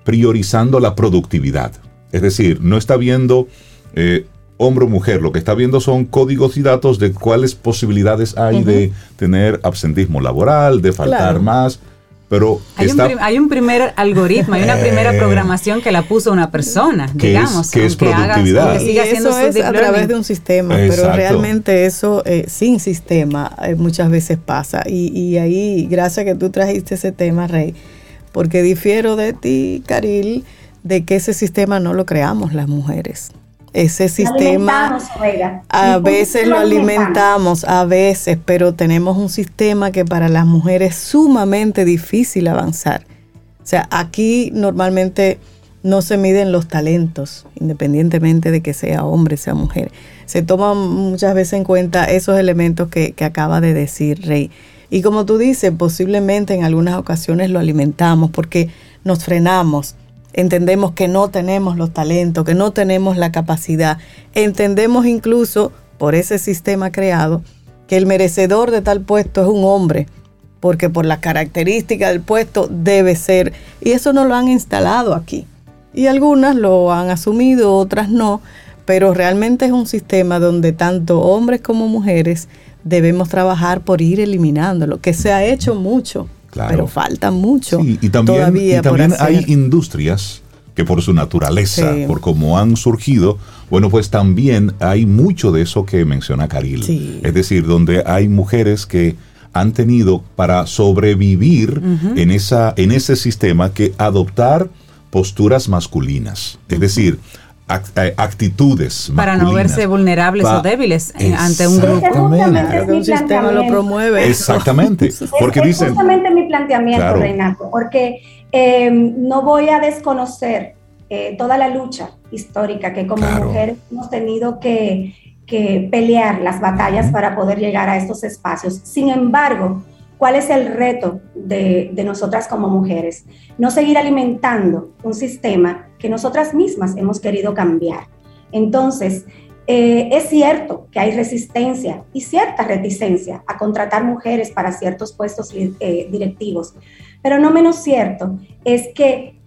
priorizando la productividad. Es decir, no está viendo eh, hombre o mujer, lo que está viendo son códigos y datos de cuáles posibilidades hay de tener absentismo laboral, de faltar más. Pero hay, un primer algoritmo, hay una primera eh, programación que la puso una persona, digamos, que es productividad. y eso es a través de un sistema, pero realmente eso eh, sin sistema eh, muchas veces pasa. Y, y ahí, gracias que tú trajiste ese tema, Rey, porque difiero de ti, Caril, de que ese sistema no lo creamos las mujeres ese sistema a veces lo alimentamos, a veces, pero tenemos un sistema que para las mujeres es sumamente difícil avanzar. O sea, aquí normalmente no se miden los talentos, independientemente de que sea hombre, sea mujer. Se toman muchas veces en cuenta esos elementos que, que acaba de decir Rey. Y como tú dices, posiblemente en algunas ocasiones lo alimentamos porque nos frenamos entendemos que no tenemos los talentos, que no tenemos la capacidad. Entendemos incluso, por ese sistema creado, que el merecedor de tal puesto es un hombre, porque por la característica del puesto debe ser. Y eso no lo han instalado aquí. Y algunas lo han asumido, otras no, pero realmente es un sistema donde tanto hombres como mujeres debemos trabajar por ir eliminándolo, que se ha hecho mucho pero falta mucho. y también, todavía también hay industrias que por su naturaleza, por cómo han surgido, bueno, pues también hay mucho de eso que menciona Caril. Es decir, donde hay mujeres que han tenido para sobrevivir en, esa, en ese sistema que adoptar posturas masculinas. Es decir, actitudes para no verse vulnerables o débiles eh, ante un grupo. un sistema lo promueve. Exactamente. Porque es, dicen, justamente mi planteamiento, Renato, porque eh, no voy a desconocer toda la lucha histórica que como mujeres hemos tenido que, que pelear las batallas para poder llegar a estos espacios. Sin embargo, ¿Cuál es el reto de, nosotras como mujeres? No seguir alimentando un sistema que nosotras mismas hemos querido cambiar. Entonces, eh, es cierto que hay resistencia y cierta reticencia a contratar mujeres para ciertos puestos eh, directivos, pero no menos cierto es que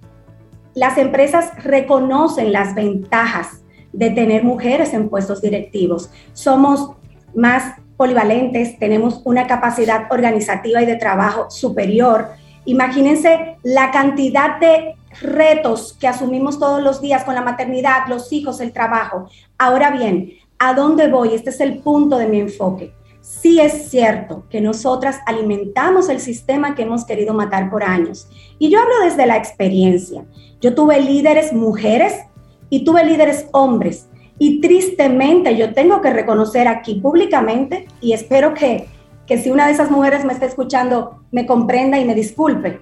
las empresas reconocen las ventajas de tener mujeres en puestos directivos. Somos más polivalentes, tenemos una capacidad organizativa y de trabajo superior. Imagínense la cantidad de retos que asumimos todos los días con la maternidad, los hijos, el trabajo. Ahora bien, ¿a dónde voy? Este es el punto de mi enfoque. Sí es cierto que nosotras alimentamos el sistema que hemos querido matar por años. Y yo hablo desde la experiencia. Yo tuve líderes mujeres y tuve líderes hombres y tristemente yo tengo que reconocer aquí públicamente y espero que, que si una de esas mujeres me está escuchando me comprenda y me disculpe.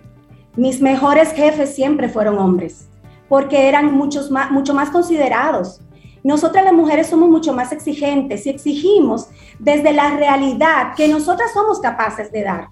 Mis mejores jefes siempre fueron hombres porque eran muchos más, mucho más considerados. Nosotras las mujeres somos mucho más exigentes y exigimos desde la realidad que nosotras somos capaces de dar.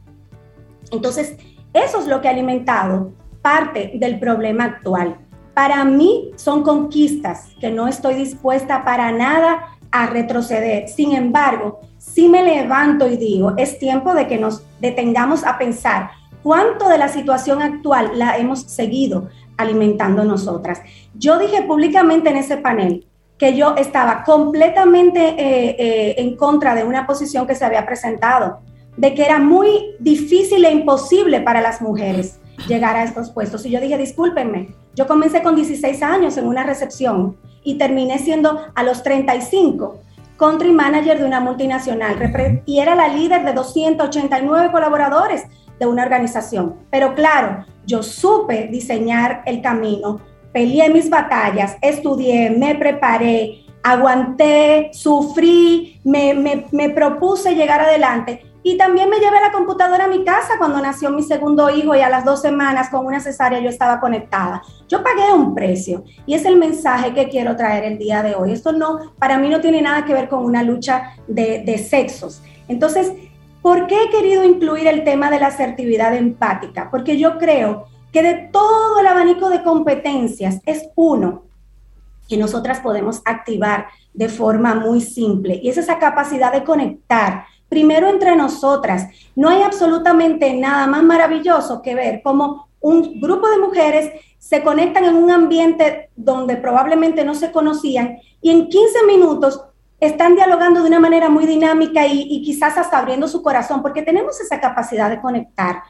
Entonces, eso es lo que ha alimentado parte del problema actual para mí son conquistas que no estoy dispuesta para nada a retroceder. Sin embargo, si me levanto y digo, es tiempo de que nos detengamos a pensar cuánto de la situación actual la hemos seguido alimentando nosotras. Yo dije públicamente en ese panel que yo estaba completamente eh, eh, en contra de una posición que se había presentado, de que era muy difícil e imposible para las mujeres llegar a estos puestos. Y yo dije, discúlpenme, yo comencé con 16 años en una recepción y terminé siendo a los 35 country manager de una multinacional y era la líder de 289 colaboradores de una organización. Pero claro, yo supe diseñar el camino, peleé mis batallas, estudié, me preparé, aguanté, sufrí, me, me propuse llegar adelante Y también me llevé la computadora a mi casa cuando nació mi segundo hijo y a las dos semanas con una cesárea yo estaba conectada. Yo pagué un precio y es el mensaje que quiero traer el día de hoy. Esto no, para mí no tiene nada que ver con una lucha de, de sexos. Entonces, ¿por qué he querido incluir el tema de la asertividad empática? Porque yo creo que de todo el abanico de competencias es uno que nosotras podemos activar de forma muy simple y es esa capacidad de conectar primero entre nosotras. No hay absolutamente nada más maravilloso que ver cómo un grupo de mujeres se conectan en un ambiente donde probablemente no se conocían y en 15 minutos están dialogando de una manera muy dinámica y, quizás hasta abriendo su corazón, porque tenemos esa capacidad de conectar.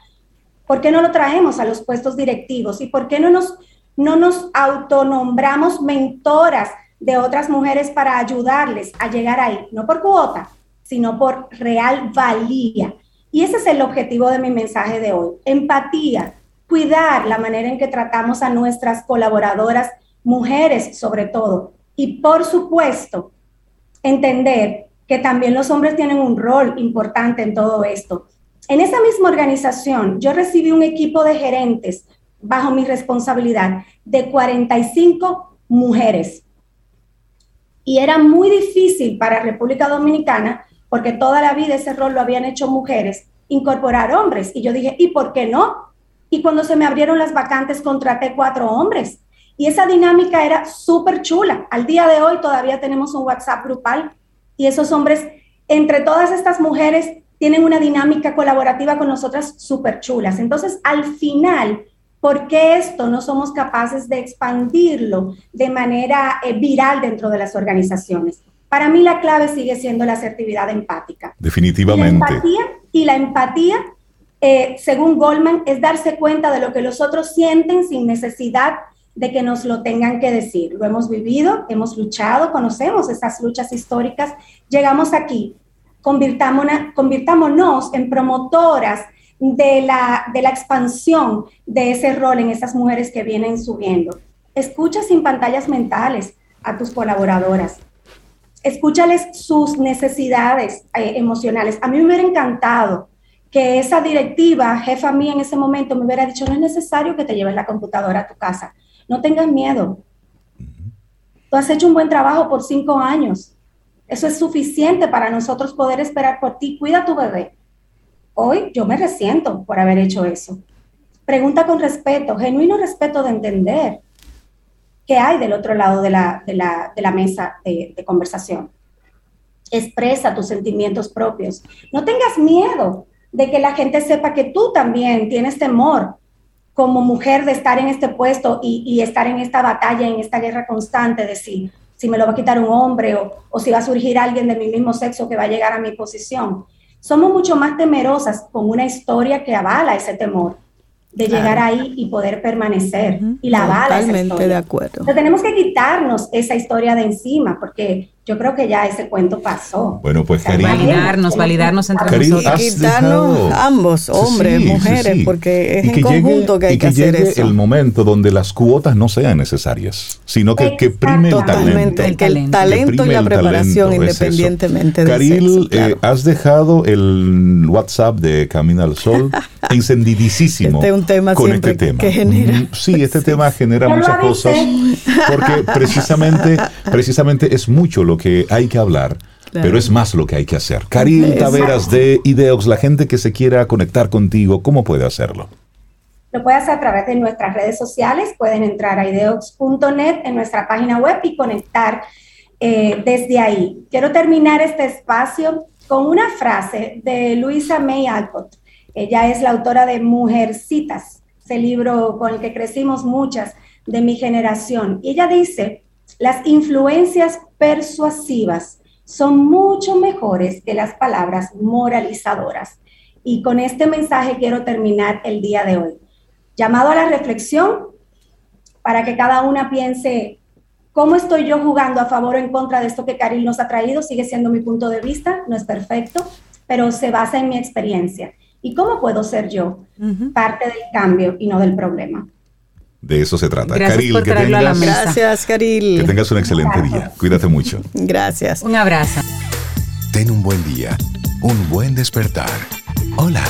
¿Por qué no lo traemos a los puestos directivos? ¿Y por qué no nos, no nos autonombramos mentoras de otras mujeres para ayudarles a llegar ahí? No por cuota, sino por real valía. Y ese es el objetivo de mi mensaje de hoy. Empatía, cuidar la manera en que tratamos a nuestras colaboradoras, mujeres sobre todo. Y por supuesto, entender que también los hombres tienen un rol importante en todo esto. En esa misma organización, yo recibí un equipo de gerentes bajo mi responsabilidad de 45 mujeres. Y era muy difícil para República Dominicana porque toda la vida ese rol lo habían hecho mujeres, incorporar hombres. Y yo dije, ¿y por qué no? Y cuando se me abrieron las vacantes, contraté cuatro hombres. Y esa dinámica era súper chula. Al día de hoy todavía tenemos un WhatsApp grupal y esos hombres, entre todas estas mujeres, tienen una dinámica colaborativa con nosotras súper chulas. Entonces, al final, ¿por qué esto no somos capaces de expandirlo de manera eh, viral dentro de las organizaciones? Para mí la clave sigue siendo la asertividad empática. Definitivamente. Y la empatía, y la empatía eh, según Goldman, es darse cuenta de lo que los otros sienten sin necesidad de que nos lo tengan que decir. Lo hemos vivido, hemos luchado, conocemos esas luchas históricas, llegamos aquí. Convirtámonos, convirtámonos en promotoras de la, de la expansión de ese rol en esas mujeres que vienen subiendo. Escucha sin pantallas mentales a tus colaboradoras escúchales sus necesidades eh, emocionales. A mí me hubiera encantado que esa directiva, jefa mía en ese momento, me hubiera dicho, no es necesario que te lleves la computadora a tu casa, no tengas miedo. Tú has hecho un buen trabajo por cinco años. Eso es suficiente para nosotros poder esperar por ti. Cuida a tu bebé. Hoy yo me resiento por haber hecho eso. Pregunta con respeto, genuino respeto de entender qué hay del otro lado de la, de la, mesa de, de conversación. Expresa tus sentimientos propios. No tengas miedo de que la gente sepa que tú también tienes temor como mujer de estar en este puesto y, estar en esta batalla, en esta guerra constante de si, si me lo va a quitar un hombre o, o si va a surgir alguien de mi mismo sexo que va a llegar a mi posición. Somos mucho más temerosas con una historia que avala ese temor de llegar ahí y poder permanecer y la bala Totalmente de acuerdo. Pero tenemos que quitarnos esa historia de encima porque yo creo que ya ese cuento pasó. Bueno, pues Validarnos, validarnos entre nosotros. quitarnos ambos, hombres, mujeres, porque es en conjunto que hay que, hacer eso. el momento donde las cuotas no sean necesarias, sino que, que prime el talento. El, que el talento y la preparación independientemente de Caril, eh, has dejado el WhatsApp de Camino al Sol encendidísimo. Este tema con este tema. que genera. Sí, este tema genera muchas cosas porque precisamente, precisamente es mucho lo que hay que hablar. Pero es más lo que hay que hacer. Karil Taveras de Ideox, la gente que se quiera conectar contigo, ¿cómo puede hacerlo? Lo puede hacer a través de nuestras redes sociales. Pueden entrar a ideox.net en nuestra página web y conectar eh, desde ahí. Quiero terminar este espacio con una frase de Luisa May Alcott. Ella es la autora de Mujercitas, ese libro con el que crecimos muchas de mi generación. Y ella dice, las influencias persuasivas son mucho mejores que las palabras moralizadoras. Y con este mensaje quiero terminar el día de hoy. Llamado a la reflexión para que cada una piense cómo estoy yo jugando a favor o en contra de esto que Caril nos ha traído. Sigue siendo mi punto de vista, no es perfecto, pero se basa en mi experiencia y cómo puedo ser yo parte del cambio y no del problema. De eso se trata. Gracias por que tengas, a la mesa. Gracias, Caril. Que tengas un excelente día. Cuídate mucho. Gracias. Un abrazo. Ten un buen día, un buen despertar. Hola.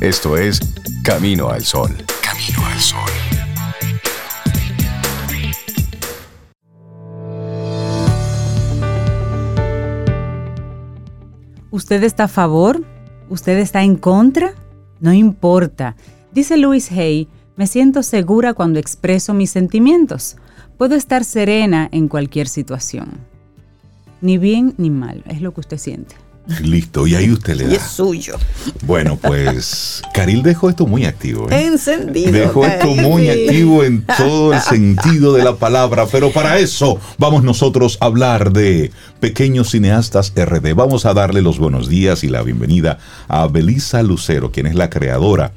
Esto es Camino al Sol. Camino al Sol. ¿Usted está a favor? ¿Usted está en contra? No importa. Dice Louis Hay, me siento segura cuando expreso mis sentimientos. Puedo estar serena en cualquier situación. Ni bien ni mal, es lo que usted siente. Listo, y ahí usted le da. Y es suyo. Bueno, pues Caril dejó esto muy activo. ¿eh? Encendido. Dejó esto muy activo en todo el sentido de la palabra, pero para eso vamos nosotros a hablar de Pequeños Cineastas RD. Vamos a darle los buenos días y la bienvenida a Belisa Lucero, quien es la creadora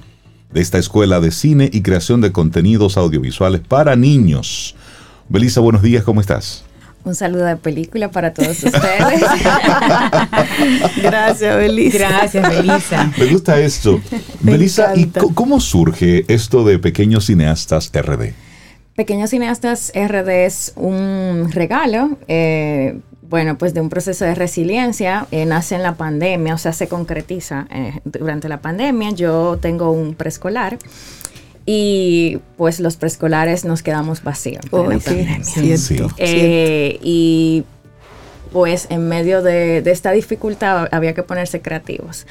de esta escuela de cine y creación de contenidos audiovisuales para niños. Belisa, buenos días, ¿cómo estás? Un saludo de película para todos ustedes. Gracias, Belisa. Gracias, Belisa. Me gusta esto. Me Belisa, ¿y encanta. cómo surge esto de Pequeños Cineastas RD? Pequeños Cineastas RD es un regalo, eh, bueno, pues de un proceso de resiliencia. eh, nace en la pandemia, o sea, se concretiza eh, durante la pandemia. Yo tengo un preescolar y pues los preescolares nos quedamos vacíos. en plena sí, pandemia. cierto, Sí. cierto. Eh, y pues en medio de, de esta dificultad había que ponerse creativos.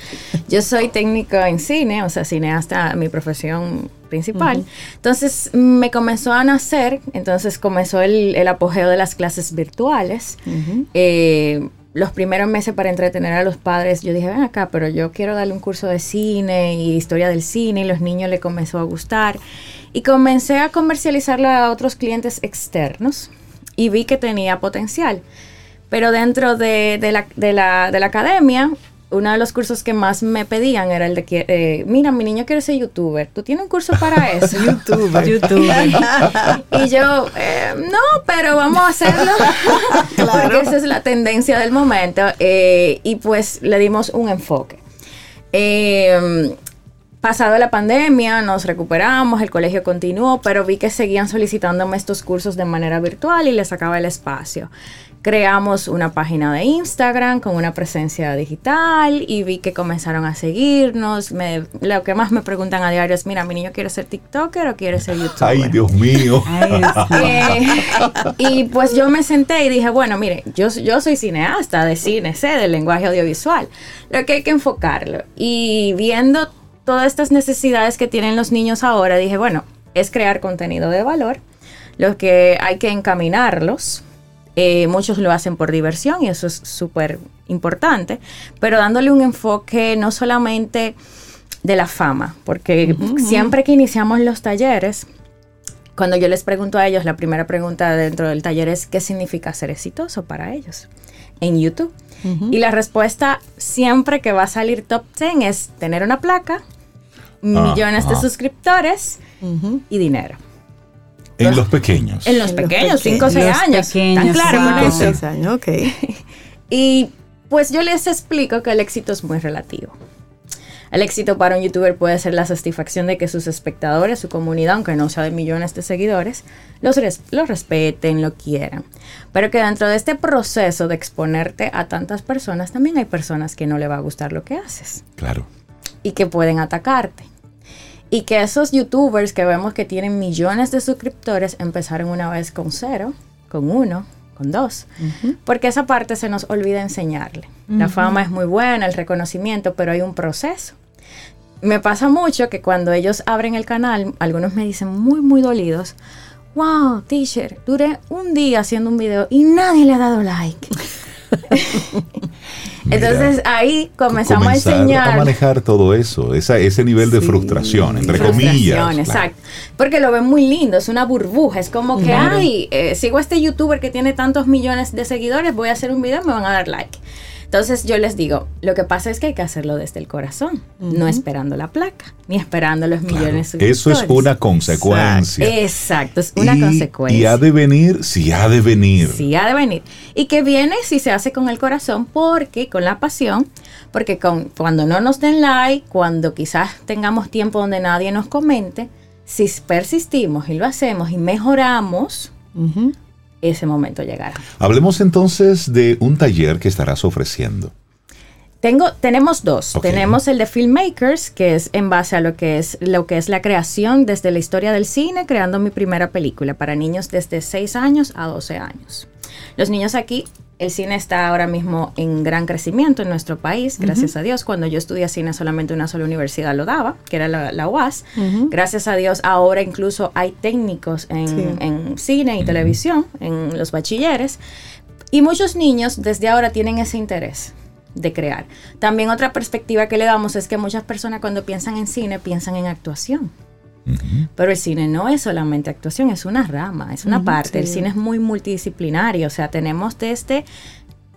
Yo soy técnico en cine, o sea, cineasta, mi profesión principal. Entonces me comenzó a nacer, entonces comenzó el, el apogeo de las clases virtuales. Eh, los primeros meses para entretener a los padres, yo dije, ven acá, pero yo quiero darle un curso de cine y historia del cine, y los niños le comenzó a gustar. Y comencé a comercializarlo a otros clientes externos y vi que tenía potencial. Pero dentro de, de la, de la- de la academia, uno de los cursos que más me pedían era el de que, eh, mira, mi niño quiere ser youtuber, ¿tú tienes un curso para eso? YouTuber. YouTube. Y yo, eh, no, pero vamos a hacerlo. Porque esa es la tendencia del momento. Eh, y pues le dimos un enfoque. Eh, pasado la pandemia, nos recuperamos, el colegio continuó, pero vi que seguían solicitándome estos cursos de manera virtual y les sacaba el espacio. Creamos una página de Instagram con una presencia digital y vi que comenzaron a seguirnos. Me- lo que más me preguntan a diario es, mira, mi niño quiere ser TikToker o quiere ser YouTuber. Ay, Dios mío. Ay, Dios mío. Eh, y pues yo me senté y dije, bueno, mire, yo, yo soy cineasta de cine, sé del lenguaje audiovisual, lo que hay que enfocarlo. Y viendo todas estas necesidades que tienen los niños ahora, dije, bueno, es crear contenido de valor, lo que hay que encaminarlos. Eh, muchos lo hacen por diversión y eso es súper importante, pero dándole un enfoque no solamente de la fama, porque siempre que iniciamos los talleres, cuando yo les pregunto a ellos, la primera pregunta dentro del taller es ¿qué significa ser exitoso para ellos en YouTube? Y la respuesta siempre que va a salir top 10 es tener una placa, millones de Ajá. suscriptores y dinero. En los pequeños. En los pequeños, 5 o 6 Los años. pequeños, Tan claro wow. con eso. seis años, ok. Y pues yo les explico que el éxito es muy relativo. El éxito para un youtuber puede ser la satisfacción de que sus espectadores, su comunidad, aunque no sea de millones de seguidores, los, res- los respeten, lo quieran. Pero que dentro de este proceso de exponerte a tantas personas, también hay personas que no le va a gustar lo que haces Claro. y que pueden atacarte. Y que esos youtubers que vemos que tienen millones de suscriptores empezaron una vez con cero, con uno, con dos. Porque esa parte se nos olvida enseñarle. La fama es muy buena, el reconocimiento, pero hay un proceso. Me pasa mucho que cuando ellos abren el canal, algunos me dicen muy, muy dolidos, wow, teacher, duré un día haciendo un video y nadie le ha dado like. Entonces ahí comenzamos a enseñar. manejar todo eso, esa, ese nivel de Sí. frustración, entre Frustración, comillas. claro. exacto. Porque lo ven muy lindo, es una burbuja. Es como que, Claro. ay, eh, sigo a este youtuber que tiene tantos millones de seguidores, voy a hacer un video y me van a dar like. Entonces yo les digo, lo que pasa es que hay que hacerlo desde el corazón, no esperando la placa, ni esperando los Claro. millones de Eso es una consecuencia. Exacto, es una Y- consecuencia. Y ha de venir, sí ha de venir. Sí, ha de venir. Y que viene si se hace con el corazón, porque con la pasión, porque con, cuando no nos den like, cuando quizás tengamos tiempo donde nadie nos comente, si persistimos y lo hacemos y mejoramos, Ujú. Ese momento llegará. Hablemos entonces de un taller que estarás ofreciendo. Tengo, tenemos dos. Tenemos el de Filmmakers, que es en base a lo que es lo que es la creación desde la historia del cine, creando mi primera película para niños desde 6 años a 12 años. Los niños aquí, el cine está ahora mismo en gran crecimiento en nuestro país, gracias a Dios. Cuando yo estudié cine solamente una sola universidad lo daba, que era la, la UAS. Gracias a Dios ahora incluso hay técnicos en, Sí. en cine y televisión, en los bachilleres. Y muchos niños desde ahora tienen ese interés de crear. También otra perspectiva que le damos es que muchas personas cuando piensan en cine piensan en actuación. Pero el cine no es solamente actuación, es una rama, es una parte. El cine es muy multidisciplinario, o sea, tenemos desde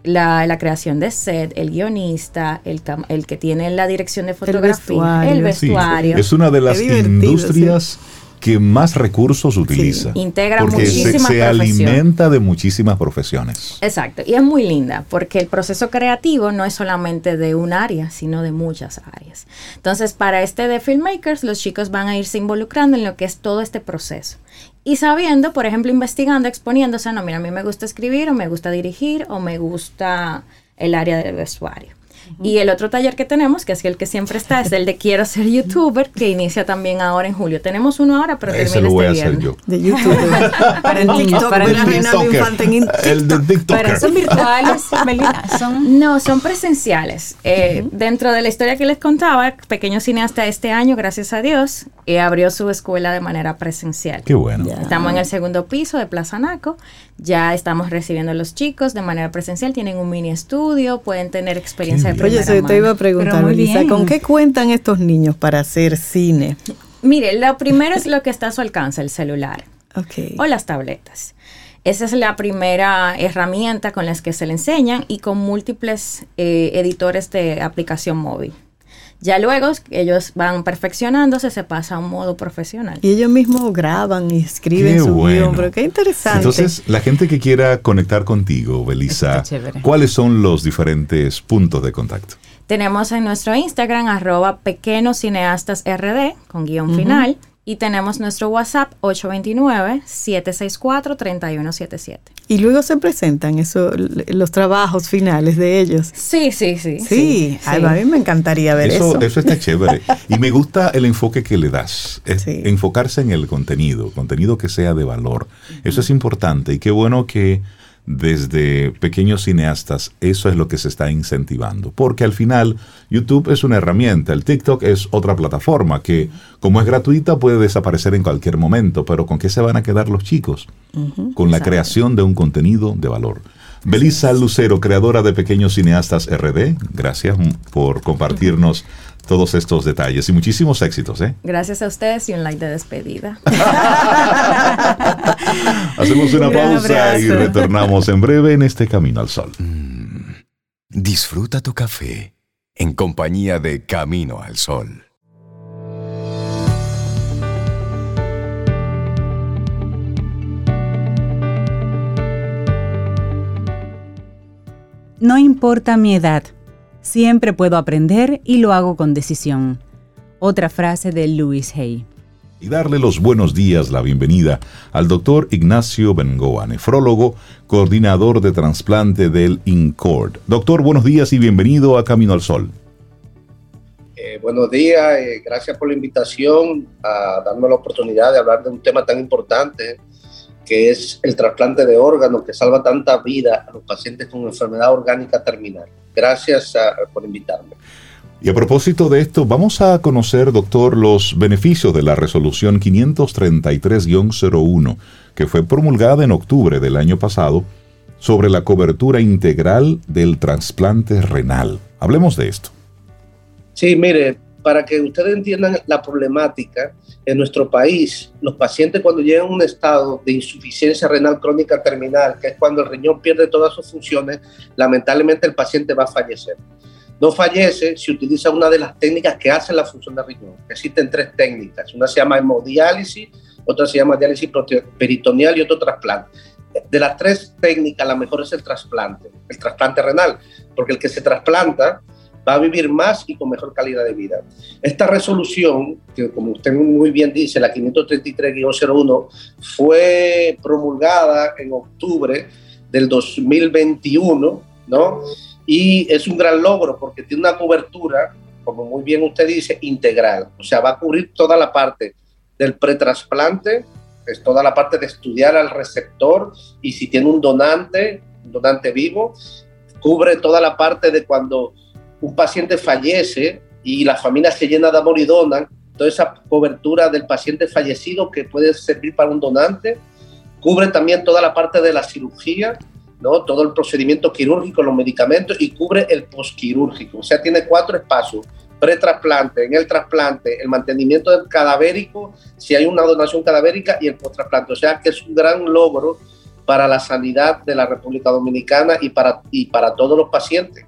la, la creación de set, el guionista, el, el que tiene la dirección de fotografía, el vestuario. vestuario. Sí, es una de las industrias que más recursos utiliza. Integra porque se, muchísimas se alimenta de muchísimas profesiones. Exacto, y es muy linda porque el proceso creativo no es solamente de un área, sino de muchas áreas. Entonces, para este de Filmmakers, los chicos van a irse involucrando en lo que es todo este proceso. Y sabiendo, por ejemplo, investigando, exponiéndose, no, mira, a mí me gusta escribir, o me gusta dirigir, o me gusta el área del vestuario. Y el otro taller que tenemos, que es el que siempre está, es el de Quiero ser youtuber, que inicia también ahora en julio. Tenemos uno ahora, pero Ese termina lo voy a este hacer viernes. yo. De YouTube. Para niños, TikTok. para a. Reinaldo TikToker. Infante en in- El de TikToker. Pero son virtuales, Melina, son No, son presenciales. Eh, Dentro de la historia que les contaba, Pequeño Cineasta este año, gracias a Dios, eh, abrió su escuela de manera presencial. Qué bueno. Ya. Estamos en el segundo piso de Plaza Naco. Ya estamos recibiendo a los chicos de manera presencial. Tienen un mini estudio, pueden tener experiencia de Qué Oye, se te iba a preguntar, bien. ¿con qué cuentan estos niños para hacer cine? Mire, lo primero es lo que está a su alcance, el celular o las tabletas. Esa es la primera herramienta con las que se le enseñan y con múltiples eh, editores de aplicación móvil. Ya luego ellos van perfeccionándose, se pasa a un modo profesional. Y ellos mismos graban y escriben Qué su bueno. guion, pero qué interesante. Entonces, la gente que quiera conectar contigo, Belisa. ¿cuáles son los diferentes puntos de contacto? Tenemos en nuestro Instagram arroba pequeños cineastas rd con guion final y tenemos nuestro WhatsApp 829-764-3177. y luego se presentan eso, los trabajos finales de ellos. Sí, sí, sí. Sí, ay, a mí me encantaría ver Eso, eso. eso está chévere. Y me gusta el enfoque que le das. Es Sí. Enfocarse en el contenido, contenido que sea de valor. Eso es importante y qué bueno que desde pequeños cineastas eso es lo que se está incentivando. Porque al final YouTube es una herramienta, el TikTok es otra plataforma que como es gratuita puede desaparecer en cualquier momento, pero ¿con qué se van a quedar los chicos? Con la creación de un contenido de valor. Belisa Lucero, creadora de Pequeños Cineastas RD, gracias por compartirnos todos estos detalles y muchísimos éxitos. ¿eh? Gracias a ustedes y un like de despedida. Hacemos una Un pausa y retornamos en breve en este Camino al Sol. Disfruta tu café en compañía de Camino al Sol. No importa mi edad, siempre puedo aprender y lo hago con decisión. Otra frase de Louis Hay. Y darle los buenos días, la bienvenida al doctor Ignacio Bengoa, nefrólogo, coordinador de trasplante del INCORD. Doctor, buenos días y bienvenido a Camino al Sol. Eh, buenos días, eh, gracias por la invitación a darme la oportunidad de hablar de un tema tan importante que es el trasplante de órganos que salva tanta vida a los pacientes con enfermedad orgánica terminal. Gracias ah, por invitarme. Y a propósito de esto, vamos a conocer, doctor, los beneficios de la resolución 533-01, que fue promulgada en octubre del año pasado, sobre la cobertura integral del trasplante renal. Hablemos de esto. Sí, mire, para que ustedes entiendan la problemática, en nuestro país, los pacientes cuando llegan a un estado de insuficiencia renal crónica terminal, que es cuando el riñón pierde todas sus funciones, lamentablemente el paciente va a fallecer. No fallece si utiliza una de las técnicas que hacen la función del riñón. Existen tres técnicas. Una se llama hemodiálisis, otra se llama diálisis peritoneal y otro trasplante. De las tres técnicas, la mejor es el trasplante, el trasplante renal, porque el que se trasplanta va a vivir más y con mejor calidad de vida. Esta resolución, que como usted muy bien dice, la 533-01, fue promulgada en octubre del 2021, ¿no? y es un gran logro porque tiene una cobertura, como muy bien usted dice, integral. O sea, va a cubrir toda la parte del pretrasplante, es toda la parte de estudiar al receptor y si tiene un donante, un donante vivo, cubre toda la parte de cuando un paciente fallece y la familia se llena de amor y donan, toda esa cobertura del paciente fallecido que puede servir para un donante, cubre también toda la parte de la cirugía, ¿no? todo el procedimiento quirúrgico, los medicamentos y cubre el posquirúrgico. O sea, tiene cuatro espacios, pre-trasplante, en el trasplante, el mantenimiento del cadavérico, si hay una donación cadavérica y el post-trasplante. O sea, que es un gran logro para la sanidad de la República Dominicana y para, y para todos los pacientes.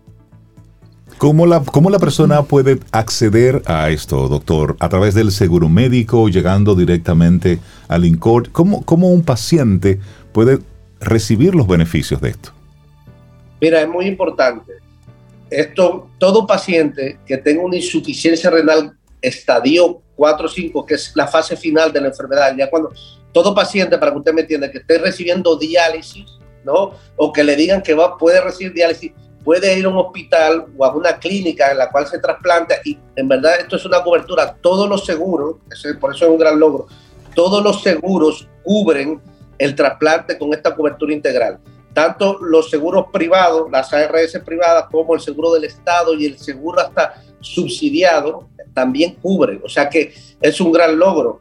¿Cómo la, ¿Cómo la persona puede acceder a esto, doctor? ¿A través del seguro médico, llegando directamente al INCOR? ¿Cómo, ¿Cómo un paciente puede recibir los beneficios de esto? Mira, es muy importante. Esto, todo paciente que tenga una insuficiencia renal estadio 4 o 5, que es la fase final de la enfermedad, ya cuando todo paciente, para que usted me entienda, que esté recibiendo diálisis, ¿no? O que le digan que va, puede recibir diálisis, puede ir a un hospital o a una clínica en la cual se trasplanta y en verdad esto es una cobertura, todos los seguros, por eso es un gran logro, todos los seguros cubren el trasplante con esta cobertura integral. Tanto los seguros privados, las ARS privadas, como el seguro del Estado y el seguro hasta subsidiado también cubren. O sea que es un gran logro.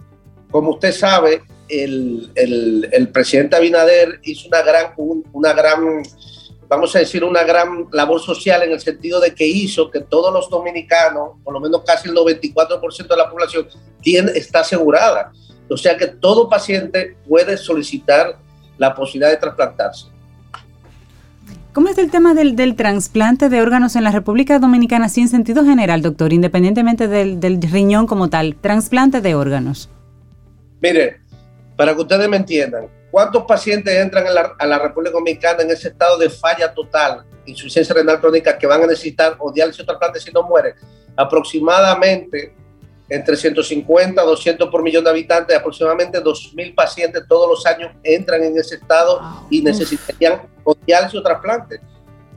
Como usted sabe, el, el, presidente Abinader hizo una gran, una gran, vamos a decir, una gran labor social en el sentido de que hizo que todos los dominicanos, por lo menos casi el 94% de la población, tiene, está asegurada. O sea que todo paciente puede solicitar la posibilidad de trasplantarse. ¿Cómo es el tema del, del trasplante de órganos en la República Dominicana, sin sentido general, doctor, independientemente del, del riñón como tal? Trasplante de órganos. Mire, para que ustedes me entiendan, ¿cuántos pacientes entran a la República Dominicana en ese estado de falla total, insuficiencia renal crónica, que van a necesitar o diálisis o trasplante si no mueren? Aproximadamente entre 150 a 200 por millón de habitantes, aproximadamente 2.000 pacientes todos los años entran en ese estado y necesitarían diálisis o trasplante.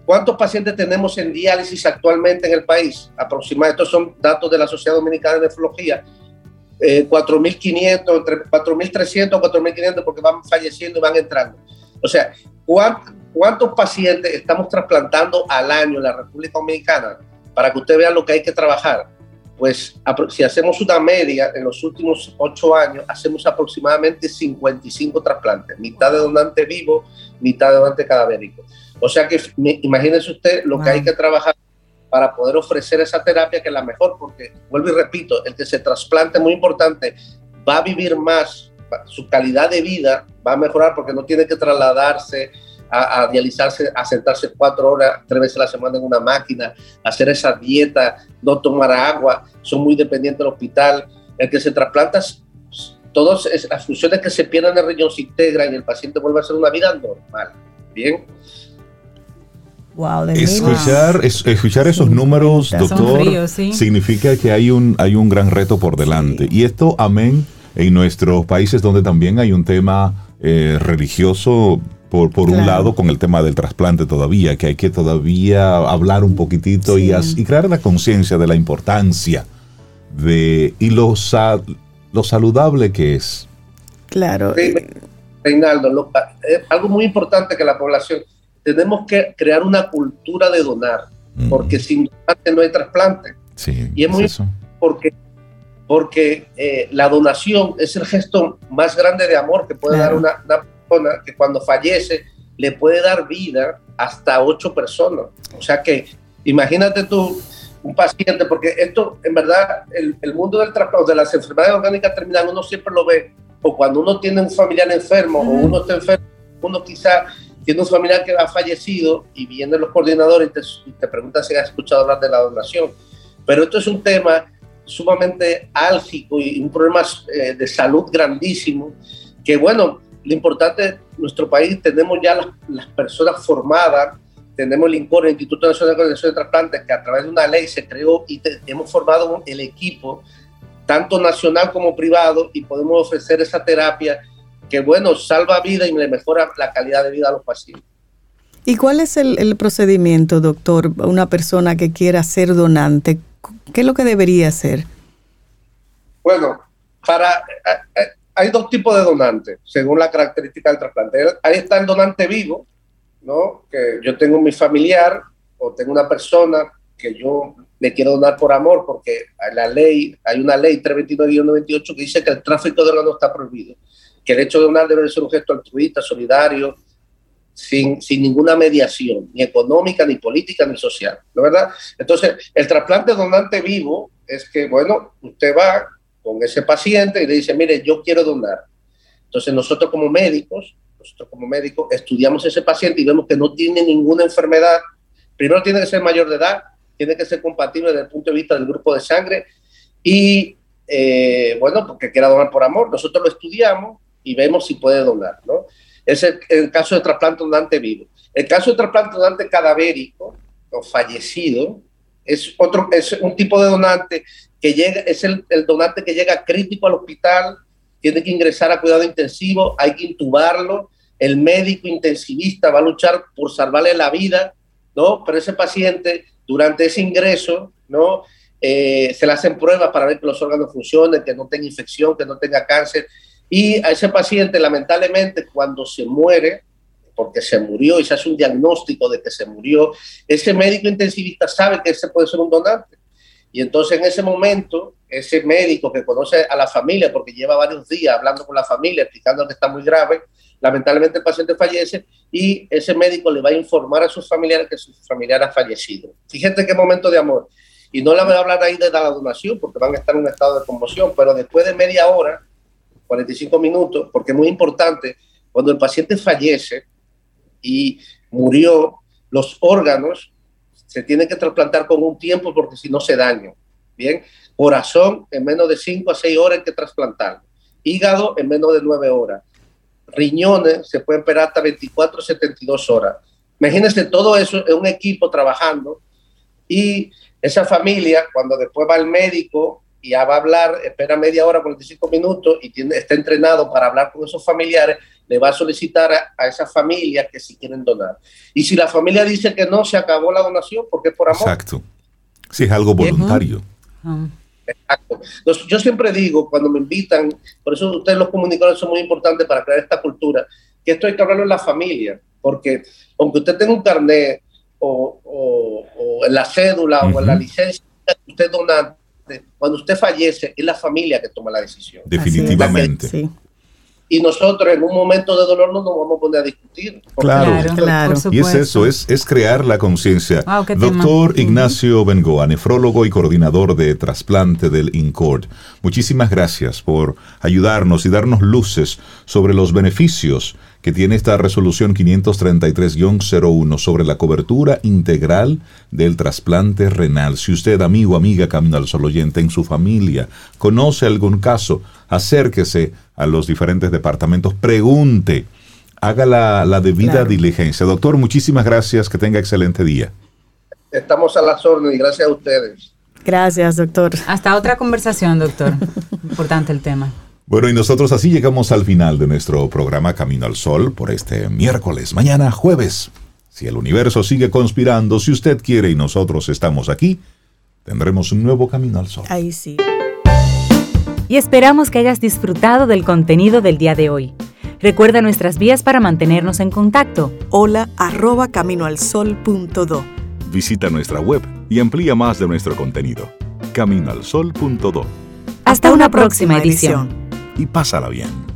¿Cuántos pacientes tenemos en diálisis actualmente en el país? Aproximadamente, estos son datos de la Sociedad Dominicana de Nefrología. 4.500, entre 4.300 o 4.500 porque van falleciendo y van entrando. O sea, ¿cuántos pacientes estamos trasplantando al año en la República Dominicana? Para que usted vea lo que hay que trabajar pues si hacemos una media en los últimos ocho años, hacemos aproximadamente 55 trasplantes, mitad de donante vivo, mitad de donante cadavérico. O sea que imagínese usted lo que hay que trabajar para poder ofrecer esa terapia que es la mejor, porque vuelvo y repito, el que se trasplante muy importante, va a vivir más, su calidad de vida va a mejorar porque no tiene que trasladarse, a, dializarse, a sentarse cuatro horas, tres veces a la semana en una máquina, hacer esa dieta, no tomar agua, son muy dependientes del hospital. El que se trasplanta, todas las funciones que se pierden en el riñón se integran y el paciente vuelve a hacer una vida normal. Bien. Wow, escuchar, escuchar esos números, doctor, significa que hay un, hay un gran reto por delante. Y esto, amén, en nuestros países donde también hay un tema eh, religioso por, por un lado con el tema del trasplante todavía, que hay que todavía hablar un poquitito y, y, crear la conciencia de la importancia de y lo, lo saludable que es. Claro. Reinaldo, es algo muy importante que la población, tenemos que crear una cultura de donar, mm. porque sin donante no hay trasplante. Sí, y es muy eso. porque porque eh, la donación es el gesto más grande de amor que puede dar una, una que cuando fallece le puede dar vida hasta ocho personas. O sea que imagínate tú un paciente, porque esto en verdad, el, el mundo del trasplante, de las enfermedades orgánicas terminales, uno siempre lo ve, o cuando uno tiene un familiar enfermo, o uno está enfermo, uno quizá tiene un familiar que ha fallecido y vienen los coordinadores y te, te preguntan si has escuchado hablar de la donación. Pero esto es un tema sumamente álgico y un problema eh, de salud grandísimo, que bueno, lo importante, nuestro país tenemos ya las, personas formadas, tenemos el INCOR, el Instituto Nacional de Coordinación de Trasplantes, que a través de una ley se creó y hemos formado el equipo, tanto nacional como privado, y podemos ofrecer esa terapia que, bueno, salva vida y le mejora la calidad de vida a los pacientes. ¿Y cuál es el, procedimiento, doctor, una persona que quiera ser donante? ¿Qué es lo que debería hacer? Bueno, para eh, eh, hay dos tipos de donantes, según la característica del trasplante. Ahí está el donante vivo, ¿no? Que yo tengo mi familiar o tengo una persona que yo le quiero donar por amor, porque la ley, hay una ley 329-98 que dice que el tráfico de órganos está prohibido, que el hecho de donar debe ser un gesto altruista, solidario, sin, sin ninguna mediación, ni económica, ni política, ni social, ¿no verdad? Entonces, el trasplante donante vivo es que, bueno, usted va con ese paciente y le dice, mire, yo quiero donar. Entonces, nosotros como médicos, nosotros como médicos, estudiamos ese paciente y vemos que no tiene ninguna enfermedad. Primero tiene que ser mayor de edad, tiene que ser compatible desde el punto de vista del grupo de sangre y, eh, bueno, porque quiera donar por amor. Nosotros lo estudiamos y vemos si puede donar, ¿no? Es el, caso de trasplante donante vivo. El caso de trasplante donante cadavérico o fallecido es, otro, es un tipo de donante que llega, es el, donante que llega crítico al hospital, tiene que ingresar a cuidado intensivo, hay que intubarlo, el médico intensivista va a luchar por salvarle la vida, ¿no? Pero ese paciente, durante ese ingreso, ¿no? Eh, se le hacen pruebas para ver que los órganos funcionen, que no tenga infección, que no tenga cáncer. Y a ese paciente, lamentablemente, cuando se muere, porque se murió y se hace un diagnóstico de que se murió, ese médico intensivista sabe que ese puede ser un donante. Y entonces en ese momento, ese médico que conoce a la familia, porque lleva varios días hablando con la familia, explicando que está muy grave, lamentablemente el paciente fallece y ese médico le va a informar a sus familiares que su familiar ha fallecido. Fíjate qué momento de amor. Y no le voy a hablar ahí de la donación porque van a estar en un estado de conmoción, pero después de media hora, 45 minutos, porque es muy importante, cuando el paciente fallece y murió, los órganos se tienen que trasplantar con un tiempo porque si no se dañan. Bien, corazón en menos de 5 a 6 horas que trasplantar. Hígado en menos de 9 horas. Riñones se pueden esperar hasta 24 72 horas. Imagínense todo eso en un equipo trabajando y esa familia, cuando después va al médico y ya va a hablar, espera media hora, 45 minutos y tiene, está entrenado para hablar con esos familiares, le va a solicitar a, esa familia que si quieren donar. Y si la familia dice que no, se acabó la donación porque es por amor. Exacto. Si es algo voluntario. Exacto. yo siempre digo, cuando me invitan, por eso ustedes los comunicadores son muy importantes para crear esta cultura, que esto hay que hablarlo en la familia, porque aunque usted tenga un carnet o, en la cédula o en la licencia, usted dona cuando usted fallece, es la familia que toma la decisión. Definitivamente. Y nosotros en un momento de dolor no nos vamos a poner a discutir. Claro, claro. Y es eso, es, es crear la conciencia. Doctor Ignacio Bengoa, nefrólogo y coordinador de trasplante del INCORD, muchísimas gracias por ayudarnos y darnos luces sobre los beneficios que tiene esta resolución 533-01 sobre la cobertura integral del trasplante renal. Si usted, amigo, amiga, camino al sol oyente, en su familia, conoce algún caso, acérquese a los diferentes departamentos, pregunte, haga la, debida diligencia. Doctor, muchísimas gracias, que tenga excelente día. Estamos a las órdenes y gracias a ustedes. Gracias, doctor. Hasta otra conversación, doctor. Importante el tema. Bueno, y nosotros así llegamos al final de nuestro programa Camino al Sol por este miércoles, mañana jueves. Si el universo sigue conspirando, si usted quiere y nosotros estamos aquí, tendremos un nuevo Camino al Sol. Ahí sí. Y esperamos que hayas disfrutado del contenido del día de hoy. Recuerda nuestras vías para mantenernos en contacto. Hola arroba caminoalsol.do. Visita nuestra web y amplía más de nuestro contenido. Caminoalsol.do. Hasta, una, próxima, edición y pásala bien.